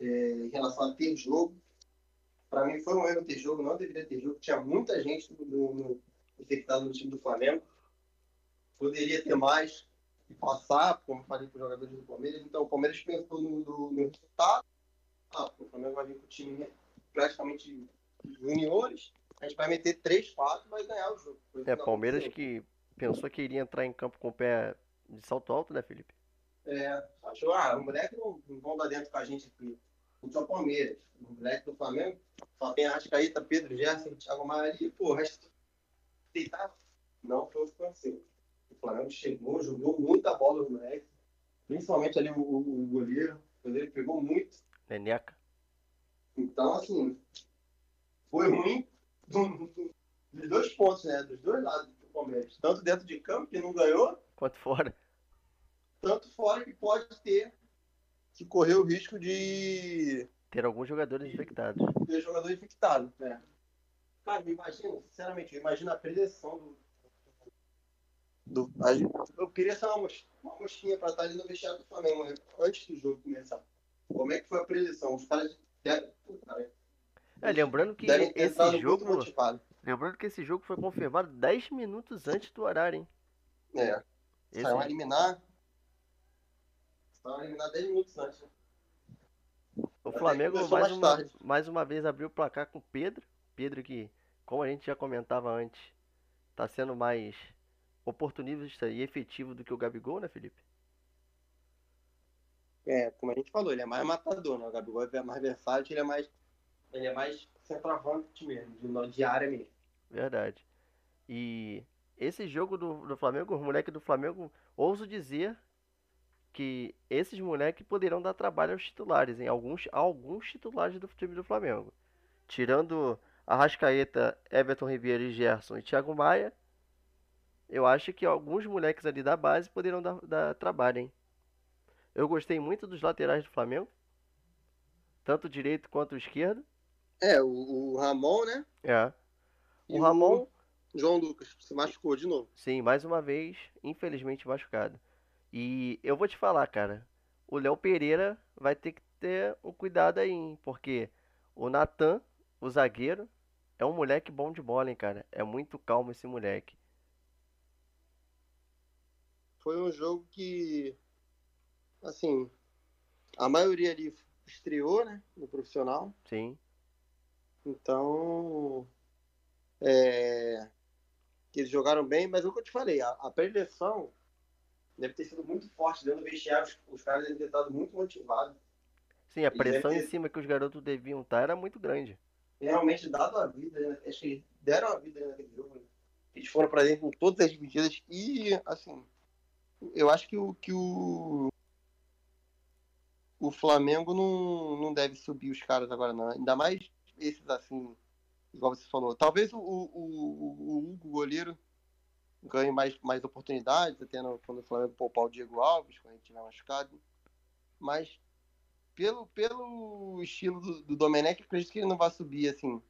C: é, em relação a ter jogo. Para mim foi um erro ter jogo, não deveria ter jogo. Tinha muita gente no, no, infectada no time do Flamengo. Poderia ter mais e passar, como falei para os jogadores do Palmeiras. Então o Palmeiras pensou no, no, no resultado. Ah, o Flamengo vai vir com o time praticamente juniores. A gente vai meter 3, 4 e vai ganhar o jogo.
B: É, Palmeiras que pensou que iria entrar em campo com o pé de salto alto, né, Felipe?
C: É, achou, ah, o moleque não, não vão dar dentro com a gente aqui. Não só Palmeiras. O moleque do Flamengo só tem Arrascaíta, Pedro Gerson, Thiago Maria, pô, o resto deitar. Não foi o que aconteceu. O Flamengo chegou, jogou muita bola no moleque. Principalmente ali o, o, o goleiro. O goleiro pegou muito.
B: Neneca.
C: Então, assim, foi ruim [laughs] dos dois pontos, né? Dos dois lados do Palmeiras. Tanto dentro de campo, que não ganhou,
B: Quanto fora.
C: tanto fora que pode ter que correr o risco de
B: Ter alguns jogadores infectados.
C: ter jogador infectado. Né? Cara, imagina, sinceramente, imagina a preleção do. do eu queria ser uma, mos- uma mosquinha pra estar ali no vestiário do Flamengo né? antes do jogo começar. Como é que foi a preleção? Os caras cara,
B: É, lembrando que esse jogo. Lembrando que esse jogo foi confirmado 10 minutos antes do horário, hein?
C: É,
B: Esse-
C: saiu a eliminar. Saiu a eliminar 10 minutos antes.
B: O Flamengo mais
C: mais
B: uma,
C: tarde.
B: mais uma vez abriu o placar com o Pedro. Pedro que, como a gente já comentava antes, tá sendo mais oportunista e efetivo do que o Gabigol, né, Felipe?
C: É, como a gente falou, ele é mais matador, né? O Gabigol é mais versátil, ele é mais. Ele é mais centroavante mesmo, de, de área mesmo.
B: Verdade. E esse jogo do, do Flamengo, os moleques do Flamengo, ouso dizer que esses moleques poderão dar trabalho aos titulares, em alguns, alguns titulares do time do Flamengo. Tirando Arrascaeta, Everton Ribeiro e Gerson e Thiago Maia, eu acho que alguns moleques ali da base poderão dar, dar trabalho, hein? Eu gostei muito dos laterais do Flamengo, tanto o direito quanto o esquerdo.
C: É, o, o Ramon, né?
B: É.
C: E
B: O Ramon,
C: João Lucas se machucou de novo.
B: Sim, mais uma vez, infelizmente machucado. E eu vou te falar, cara, o Léo Pereira vai ter que ter um cuidado aí, hein? Porque o Natan, o zagueiro, é um moleque bom de bola, hein, cara? É muito calmo esse moleque.
C: Foi um jogo que, assim, a maioria ali estreou, né? No profissional.
B: Sim,
C: Então, é, eles jogaram bem, mas é o que eu te falei, a, a preleção deve ter sido muito forte dentro do vestiário, os, caras devem ter estado muito motivados.
B: sim, a pressão em
C: ter-
B: cima que os garotos deviam estar era muito grande.
C: Realmente dado a vida, né? acho que eles deram a vida naquele jogo. né? Eles foram pra dentro com todas as medidas e, assim, eu acho que o, que o, o Flamengo não, não deve subir os caras agora, não. Ainda mais esses, assim, igual você falou. Talvez o, o, o, o Hugo, goleiro, ganhe mais, mais oportunidades, até no, quando o Flamengo poupar o Diego Alves, quando ele estiver machucado. Mas, pelo, pelo estilo do, do Domenech, eu acredito que ele não vai subir, assim,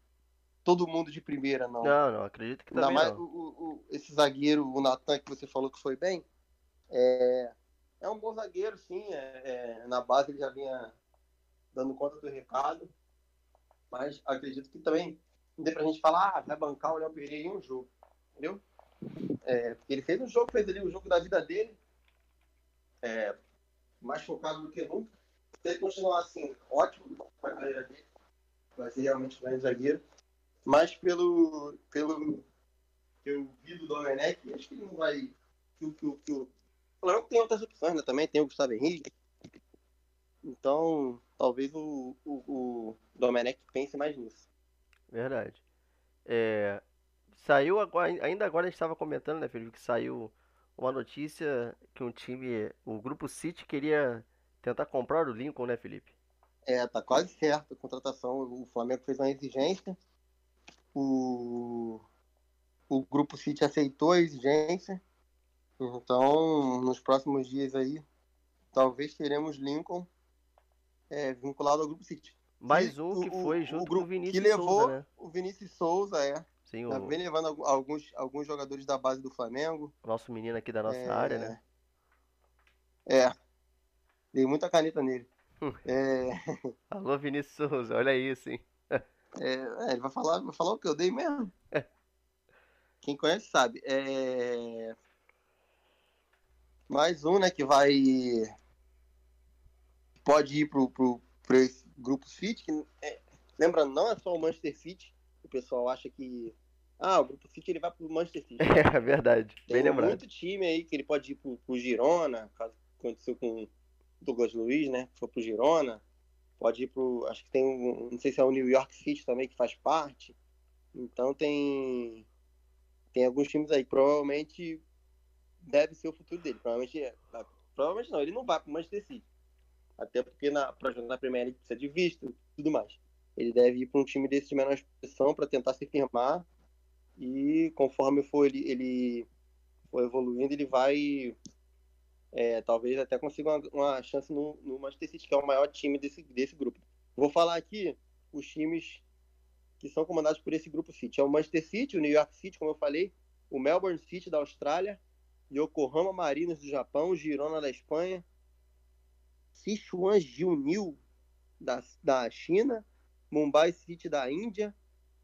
C: todo mundo de primeira, não.
B: Não, não, acredito que
C: Ainda
B: também
C: mais
B: não.
C: o- o- esse zagueiro, o Natan, que você falou que foi bem, é, é um bom zagueiro, sim. é- é, na base ele já vinha dando conta do recado. Mas acredito que também não dê pra gente falar, ah, vai bancar o Léo Pereira em um jogo. Entendeu? É, ele fez um jogo, fez ali o jogo da vida dele. é, mais focado do que nunca. Se ele continuar assim, ótimo pra carreira dele. Vai ser realmente um grande zagueiro. Mas pelo, pelo que eu vi do Domenech, acho que ele não vai. Que, que, que, o Flamengo tem outras opções, né? Também tem o Gustavo Henrique. Então, talvez o, o, o Domenech pense mais nisso.
B: Verdade. É, saiu agora, ainda agora a gente estava comentando, né, Felipe, que saiu uma notícia que um time, o Grupo City queria tentar comprar o Lincoln, né, Felipe?
C: É, tá quase certo a contratação. O Flamengo fez uma exigência. O, o Grupo City aceitou a exigência. Então, nos próximos dias aí, talvez teremos Lincoln é, vinculado ao Grupo City.
B: Mais um que
C: o-
B: foi
C: o
B: junto com
C: grupo
B: o Vinícius
C: que levou
B: Souza, né?
C: o Vinícius Souza, é.
B: Sim,
C: Já
B: o
C: vem levando algu- alguns, alguns jogadores da base do Flamengo.
B: nosso menino aqui da nossa
C: É,
B: área, né?
C: É. Dei muita caneta nele.
B: Hum.
C: É, [laughs]
B: Alô, Vinícius Souza, olha isso, [laughs] hein?
C: é, é, ele vai falar, vai falar o que eu dei mesmo. Quem conhece sabe. É... Mais um, né, que vai. Pode ir pro, pro, pro esse grupo Fit. Que, é, lembrando, não é só o Manchester City. O pessoal acha que. Ah, o grupo Fit ele vai pro Manchester City. [laughs]
B: É verdade, bem
C: Tem
B: lembrado.
C: muito time aí que ele pode ir pro, pro Girona, caso aconteceu com o Douglas Luiz, né? Foi pro Girona. Pode ir pro. Acho que tem um. Não sei se é o New York City também que faz parte. Então tem. Tem alguns times aí. Provavelmente deve ser o futuro dele. Provavelmente, é, tá, provavelmente não, ele não vai para o Manchester City. Até porque para jogar na Premier League precisa de visto e tudo mais. Ele deve ir para um time desse de menor expressão para tentar se firmar e conforme for ele, ele for evoluindo, ele vai é, talvez até consiga uma, uma chance no, no, Manchester City, que é o maior time desse, desse grupo. Vou falar aqui os times que são comandados por esse grupo City. É o Manchester City, o New York City, como eu falei, o Melbourne City da Austrália, Yokohama Marinos do Japão, Girona da Espanha, Sichuan Junil da, da China, Mumbai City da Índia,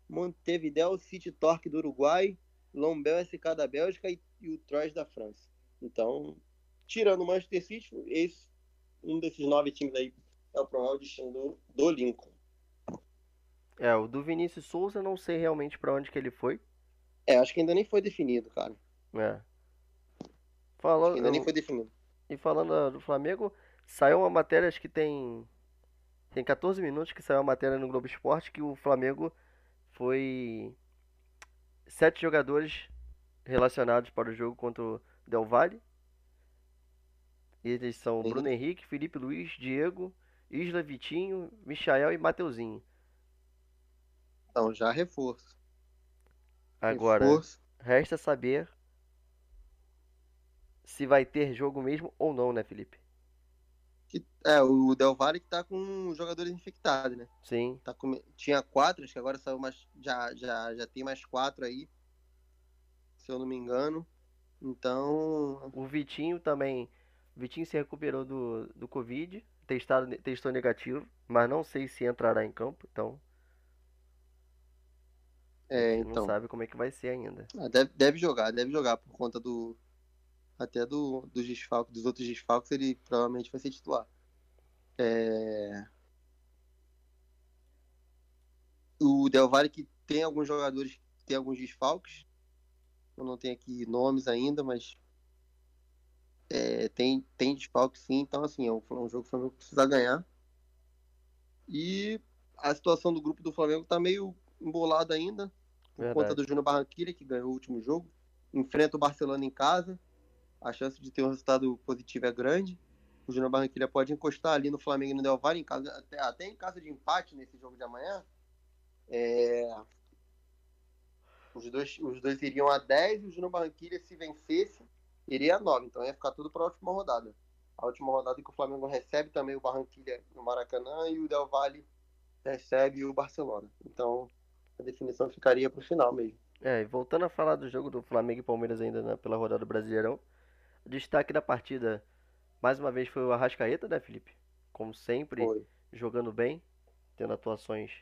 C: Montevideo City Torque do Uruguai, Lombel SK da Bélgica e, e o Troyes da França. Então, tirando o Manchester City, esse, um desses nove times aí é o provável destino do, do Lincoln.
B: É, o do Vinícius Souza não sei realmente para onde que ele foi.
C: É, acho que ainda nem foi definido, cara.
B: É. Falando,
C: ainda nem foi definido.
B: E falando do Flamengo, saiu uma matéria, acho que tem. Tem 14 minutos que saiu uma matéria no Globo Esporte que o Flamengo foi. Sete jogadores relacionados para o jogo contra o Del Valle. Eles são Sim. Bruno Henrique, Felipe Luiz, Diego, Isla, Vitinho, Michael e Mateuzinho.
C: Então, já reforço.
B: Agora, reforço. resta saber se vai ter jogo mesmo ou não, né, Felipe?
C: É, o Del Valle que tá com jogadores infectados, né?
B: Sim.
C: Tá com... Tinha quatro, acho que agora saiu mais. Já, já, já tem mais quatro aí. Se eu não me engano. Então.
B: O Vitinho também Vitinho se recuperou do, do Covid, testado, testou negativo, mas não sei se entrará em campo, então.
C: É, então.
B: Não sabe como é que vai ser ainda.
C: Ah, deve, deve jogar, deve jogar por conta do. Até do, dos desfalques, dos outros desfalques, ele provavelmente vai ser titular. É... O Del Valle que tem alguns jogadores que tem alguns desfalques. Eu não tenho aqui nomes ainda, mas é, tem, tem desfalque sim, então assim, é um, é um jogo que o Flamengo precisa ganhar. E a situação do grupo do Flamengo tá meio embolada ainda, por Verdade. conta do Júnior Barranquilla, que ganhou o último jogo. Enfrenta o Barcelona em casa. A chance de ter um resultado positivo é grande. O Júnior Barranquilla pode encostar ali no Flamengo e no Del Valle, em caso, até, até em caso de empate nesse jogo de amanhã. É... Os, dois, os dois iriam a 10 e o Júnior Barranquilla, se vencesse, iria a 9, então ia ficar tudo para a última rodada. A última rodada que o Flamengo recebe também o Barranquilla no Maracanã e o Del Valle recebe o Barcelona. Então a definição ficaria para o final mesmo.
B: É, e voltando a falar do jogo do Flamengo e Palmeiras ainda pela rodada do Brasileirão, o destaque da partida mais uma vez foi o Arrascaeta, né, Felipe? Como sempre, foi. jogando bem, tendo atuações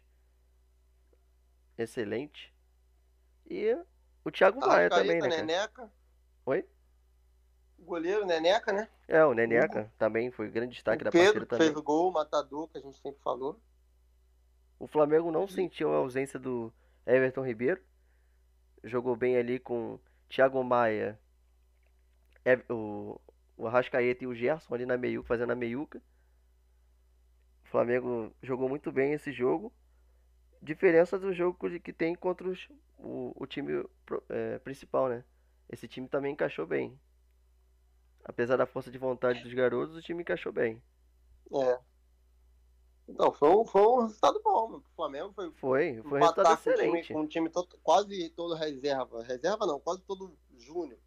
B: excelentes. E o Thiago Maia também, né?
C: Neneca.
B: Oi?
C: o goleiro Neneca, né?
B: É, o Neneca também foi grande destaque
C: o
B: da
C: Pedro,
B: partida também.
C: fez o gol, o matador, que a gente sempre falou.
B: O Flamengo não sentiu a ausência do Everton Ribeiro. Jogou bem ali com Thiago Maia, o, o Arrascaeta e o Gerson ali na meiuca, fazendo a meiuca. O Flamengo jogou muito bem esse jogo. Diferença do jogo que tem contra os, o, o time é, principal, né? Esse time também encaixou bem apesar da força de vontade dos garotos, o time encaixou bem.
C: É. Então, foi um, foi um resultado bom. O Flamengo foi.
B: Foi, foi um resultado excelente.
C: Com um time, todo, quase todo reserva. Reserva não, quase todo júnior.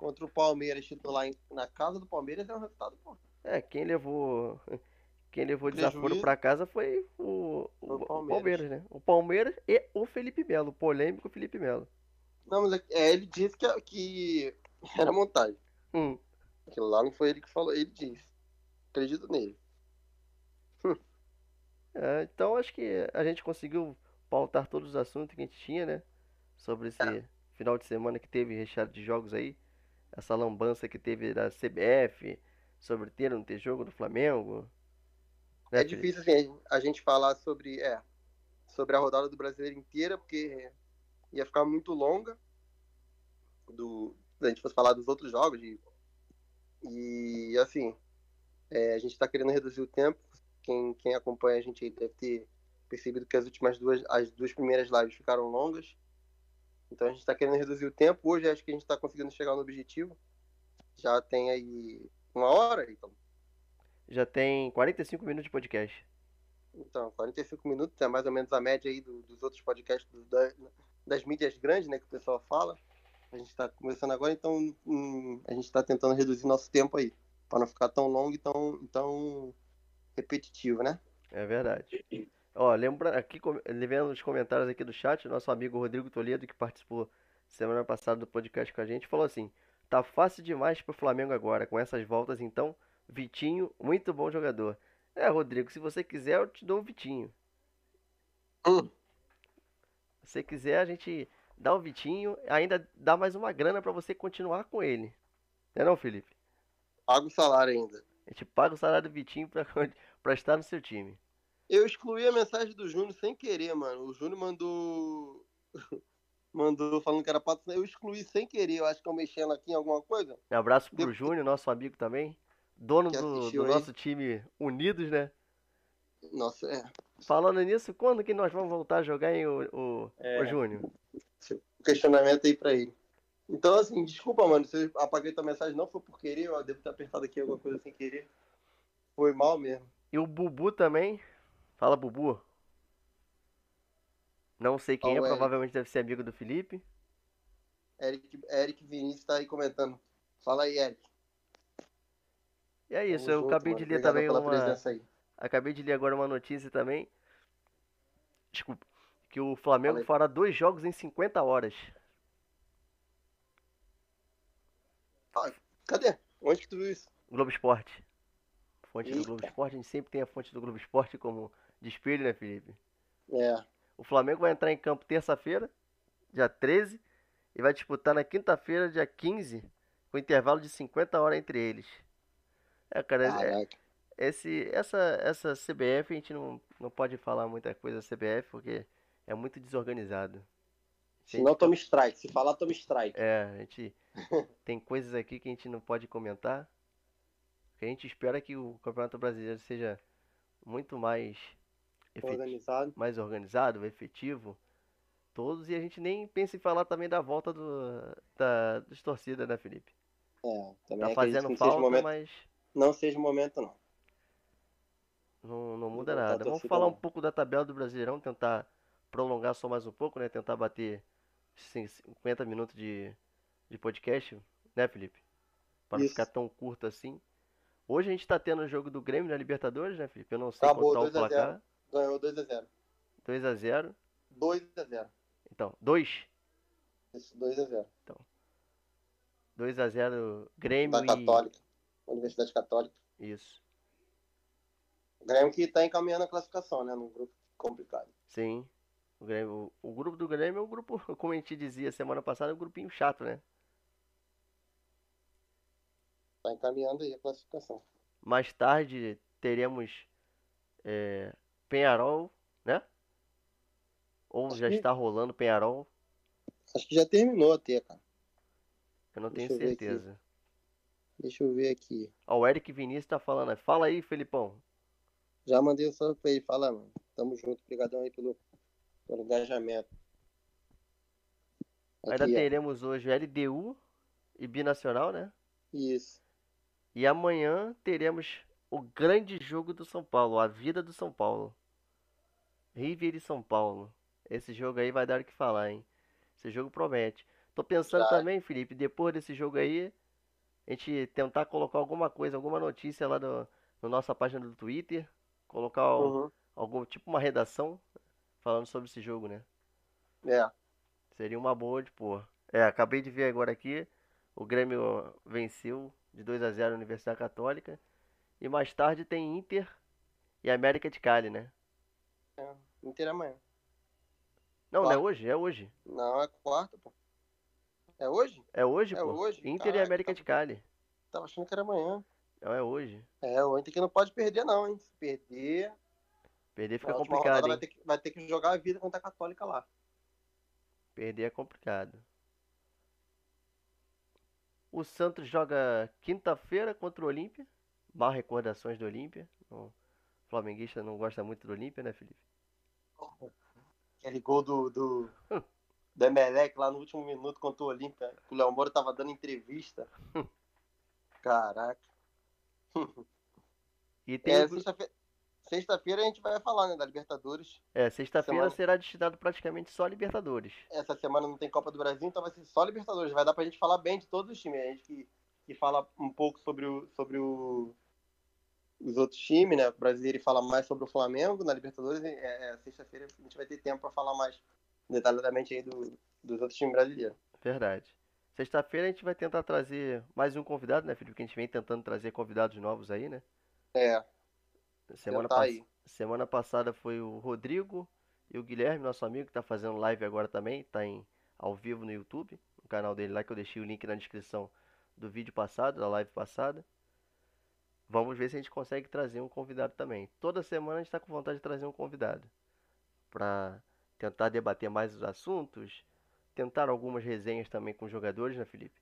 C: Contra o Palmeiras titular na casa do Palmeiras é um resultado bom.
B: É, quem levou. Quem levou desaforo para casa foi o, o, o, Palmeiras. Palmeiras. né? O Palmeiras e o Felipe Melo, o polêmico Felipe Melo.
C: Não, mas é, ele disse que, que [laughs] era montagem.
B: Hum.
C: Aquilo lá não foi ele que falou, ele disse. Acredito nele. [laughs]
B: É, então acho que a gente conseguiu pautar todos os assuntos que a gente tinha, né? Sobre esse é. final de semana que teve recheado de jogos aí. Essa lambança que teve da CBF sobre ter ou não ter jogo do Flamengo.
C: Né, é difícil assim, a gente falar sobre, é, sobre a rodada do brasileiro inteira, porque ia ficar muito longa. Do, se a gente fosse falar dos outros jogos, de e, assim, é, a gente está querendo reduzir o tempo. Quem, quem acompanha a gente aí deve ter percebido que as últimas duas, as duas primeiras lives ficaram longas. Então a gente está querendo reduzir o tempo. Hoje acho que a gente está conseguindo chegar no objetivo. Já tem aí uma hora, então.
B: Já tem 45 minutos de podcast.
C: Então, 45 minutos é mais ou menos a média aí do- dos outros podcasts do- da- das mídias grandes, né, que o pessoal fala. A gente está começando agora, então hum, a gente está tentando reduzir nosso tempo aí, para não ficar tão longo e tão, tão repetitivo, né?
B: É verdade. Ó, lembra aqui, vendo os comentários aqui do chat, nosso amigo Rodrigo Toledo, que participou semana passada do podcast com a gente, falou assim: tá fácil demais pro Flamengo agora, com essas voltas, então. Vitinho, muito bom jogador. É, Rodrigo, se você quiser, eu te dou o Vitinho.
C: Hum.
B: Se você quiser, a gente dá o Vitinho, ainda dá mais uma grana pra você continuar com ele. Não é não, Felipe?
C: Paga o salário ainda.
B: A gente paga o salário do Vitinho pra, [laughs] pra estar no seu time.
C: Eu excluí a mensagem do Júnior sem querer, mano. O Júnior mandou. [laughs] mandou falando que era patrocinador. Eu excluí sem querer. Eu acho que eu mexendo aqui em alguma coisa.
B: Um abraço pro
C: Depois-
B: Júnior, nosso amigo também. Dono do, do nosso time Unidos, né?
C: Nossa, é.
B: Falando nisso, quando que nós vamos voltar a jogar, hein, o, o,
C: É.
B: o Júnior?
C: questionamento aí pra ele. Então, assim, desculpa, mano, se eu apaguei tua mensagem, não foi por querer, eu devo ter apertado aqui alguma coisa sem querer. Foi mal mesmo.
B: E o Bubu também. Fala, Bubu. Não sei quem é, provavelmente deve ser amigo do Felipe.
C: Eric, Eric Vinícius tá aí comentando. Fala aí, Eric.
B: E é isso,
C: Tamo
B: eu
C: junto,
B: acabei
C: mano.
B: de ler
C: Obrigado
B: também uma. Acabei de ler agora uma notícia também. Desculpa. Que o Flamengo
C: Fala aí.
B: fará dois jogos em 50 horas.
C: Cadê? Onde que tu viu isso?
B: Globo Esporte. Fonte do
C: Eita.
B: Globo Esporte, a gente sempre tem a fonte do Globo Esporte como de espelho, né, Felipe?
C: É.
B: O Flamengo vai entrar em campo terça-feira, dia 13, e vai disputar na quinta-feira, dia 15, com intervalo de 50 horas entre eles. É, cara, é- esse, essa, essa CBF a gente não, não pode falar muita coisa da CBF porque é muito desorganizado. Se
C: não, toma strike. Se falar, toma strike.
B: É, a gente [laughs] tem coisas aqui que a gente não pode comentar. Que a gente espera que o Campeonato Brasileiro seja muito mais efetivo
C: Organizado.
B: mais organizado, efetivo, todos, e a gente nem pensa em falar também da volta do, da, dos torcidas, né, Felipe?
C: É, também
B: Tá fazendo
C: que não seja
B: falta,
C: momento,
B: mas
C: não seja o momento, não.
B: não, não muda
C: voltar a
B: nada. Vamos falar um
C: não.
B: pouco da tabela do Brasileirão, tentar prolongar só mais um pouco, né? Tentar bater cin- 50 minutos de, de podcast, né, Felipe? Para não ficar tão curto assim. Hoje a gente tá tendo o jogo do Grêmio na Libertadores, né, Felipe? Eu não sei
C: Acabou,
B: qual o
C: 2 a 0.
B: placar.
C: Ganhou 2x0.
B: 2x0.
C: 2x0.
B: Então, 2.
C: Isso, 2x0.
B: 2x0 Grêmio
C: Da
B: e.
C: Católica. Universidade Católica.
B: Isso.
C: O Grêmio que tá encaminhando a classificação, né? Num grupo complicado.
B: Sim. O, Grêmio- o- o grupo do Grêmio é um grupo, [laughs] como a gente dizia semana passada, é um grupinho chato, né?
C: Tá encaminhando aí a classificação.
B: Mais tarde teremos é, Penharol, né? Ou
C: Acho
B: já
C: que-
B: está rolando Penharol,
C: Acho que já terminou até, cara.
B: eu não tenho
C: Deixa eu ver aqui.
B: certeza.
C: Deixa eu ver aqui.
B: Ó, o Eric Vinícius tá falando, fala aí, Felipão.
C: Já mandei o salve pra ele. Fala, mano. Tamo junto. Obrigadão aí pelo, pelo engajamento.
B: Ainda
C: Aqui, ó.
B: teremos hoje LDU e Binacional, né?
C: Isso.
B: E amanhã teremos o grande jogo do São Paulo, a vida do São Paulo. River e São Paulo. Esse jogo aí vai dar o que falar, hein? Esse jogo promete. Tô pensando também, Felipe, depois desse jogo aí, a gente tentar colocar alguma coisa, alguma notícia lá no, na nossa página do Twitter, colocar
C: Uhum.
B: algum tipo uma redação falando sobre esse jogo, né?
C: É.
B: Seria uma boa de pôr. É, acabei de ver agora aqui. O Grêmio venceu de 2 a 0 a Universidade Católica. E mais tarde tem Inter e América de Cali, né?
C: Inter amanhã.
B: Não, não é
C: Quarta.
B: hoje, é hoje.
C: Não, é quarta, pô. É hoje?
B: É hoje,
C: É
B: pô.
C: hoje?
B: Inter e
C: Caraca,
B: América
C: tá-
B: de Cali.
C: Tava achando que era amanhã.
B: Não, é hoje.
C: É, o Inter que não pode perder, não, hein? Se perder,
B: Perder fica complicado,
C: vai ter, que, vai ter que jogar a vida contra a Católica lá.
B: Perder é complicado. O Santos joga quinta-feira contra o Olímpia. Má recordações do Olímpia. O flamenguista não gosta muito do Olímpia, né, Felipe?
C: Aquele gol do, do, [laughs] do Emelec lá no último minuto contra o Olímpia. O Léo Moura tava dando entrevista. [laughs] Caraca.
B: E [laughs] tem
C: É,
B: o gru-
C: sexta-feira a gente vai falar, né, da Libertadores.
B: é, sexta-feira
C: semana-
B: será destinado praticamente só a Libertadores.
C: Essa semana não tem Copa do Brasil, então vai ser só Libertadores. Vai dar pra gente falar bem de todos os times. A gente que, que fala um pouco sobre, o, sobre o, os outros times, né? O brasileiro fala mais sobre o Flamengo. Na Libertadores, é, é, sexta-feira a gente vai ter tempo pra falar mais detalhadamente aí do, dos outros times brasileiros.
B: Verdade. Sexta-feira a gente vai tentar trazer mais um convidado, né, Felipe? Que a gente vem tentando trazer convidados novos aí, né?
C: É,
B: Semana,
C: tentar
B: pass-. Semana passada foi o Rodrigo e o Guilherme, nosso amigo, que tá fazendo live agora também, tá em ao vivo no YouTube, no canal dele lá que eu deixei o link na descrição do vídeo passado, da live passada. Vamos ver se a gente consegue trazer um convidado também. Toda semana a gente tá com vontade de trazer um convidado para tentar debater mais os assuntos, tentar algumas resenhas também com os jogadores, né, Felipe?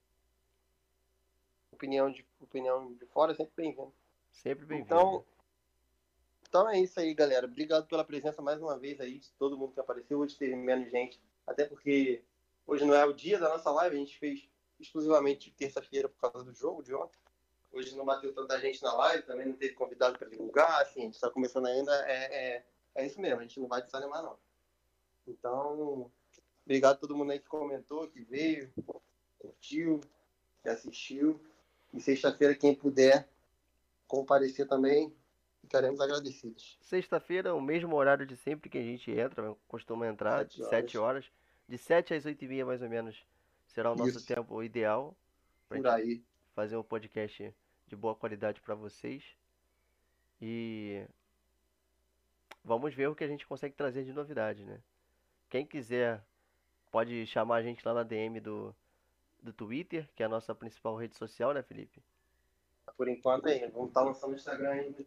C: Opinião de, opinião de fora é sempre bem-vindo.
B: Sempre bem-vindo.
C: Então, então é isso aí, galera. Obrigado pela presença mais uma vez aí, de todo mundo que apareceu. Hoje teve menos gente, até porque hoje não é o dia da nossa live, a gente fez exclusivamente terça-feira por causa do jogo de ontem. Hoje não bateu tanta gente na live, também não teve convidado para divulgar, assim, a gente está começando ainda, é, é, é isso mesmo, a gente não vai desanimar não. Então, obrigado a todo mundo aí que comentou, que veio, curtiu, que assistiu. E sexta-feira, quem puder comparecer também, ficaremos agradecidos.
B: Sexta-feira, o mesmo horário de sempre que a gente entra, costuma entrar,
C: Sete
B: de
C: horas.
B: 7 horas. De 7 às 8 e meia, mais ou menos, será o nosso
C: Isso.
B: tempo ideal
C: Por aí.
B: fazer um podcast de boa qualidade para vocês. E vamos ver o que a gente consegue trazer de novidade, né? Quem quiser pode chamar a gente lá na DM do, do Twitter, que é a nossa principal rede social, né, Felipe?
C: Por enquanto aí, vamos estar lançando no Instagram ainda.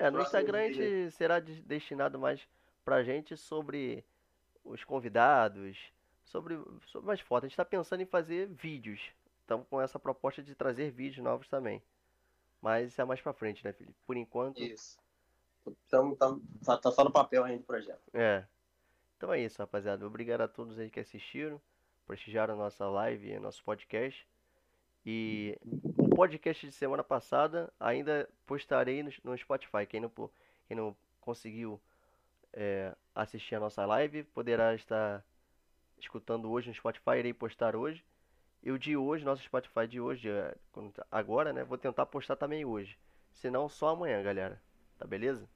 B: É, no Instagram a gente será de- destinado mais pra gente sobre os convidados, sobre, sobre mais fotos. A gente está pensando em fazer vídeos. Estamos com essa proposta de trazer vídeos novos também. Mas isso é mais pra frente, né, Felipe? Por enquanto,
C: Isso. Então, tá, tá- tá só no papel ainda o projeto.
B: é. Então é isso, rapaziada. Obrigado a todos aí que assistiram, prestigiaram a nossa live, nosso podcast. E o podcast de semana passada ainda postarei no, no Spotify. Quem não, quem não conseguiu é, assistir a nossa live poderá estar escutando hoje no Spotify. Irei postar hoje. E o de hoje, nosso Spotify de hoje, é, tá- agora, né? Vou tentar postar também hoje. Se não, só amanhã, galera. Tá beleza?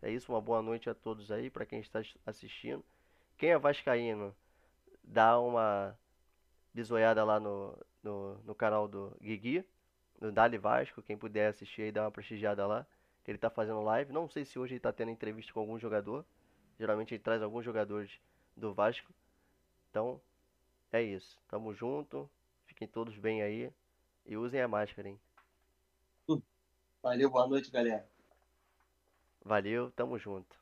B: É isso, uma boa noite a todos aí, pra quem está assistindo. Quem é vascaíno, dá uma bisoiada lá no, no, no canal do Guigui, no Dali Vasco, quem puder assistir aí, dá uma prestigiada lá, ele tá fazendo live. Não sei se hoje ele tá tendo entrevista com algum jogador. Geralmente ele traz alguns jogadores do Vasco. Então, é isso. Tamo junto. Fiquem todos bem aí. E usem a máscara, hein?
C: Valeu, boa noite, galera.
B: Valeu, tamo junto.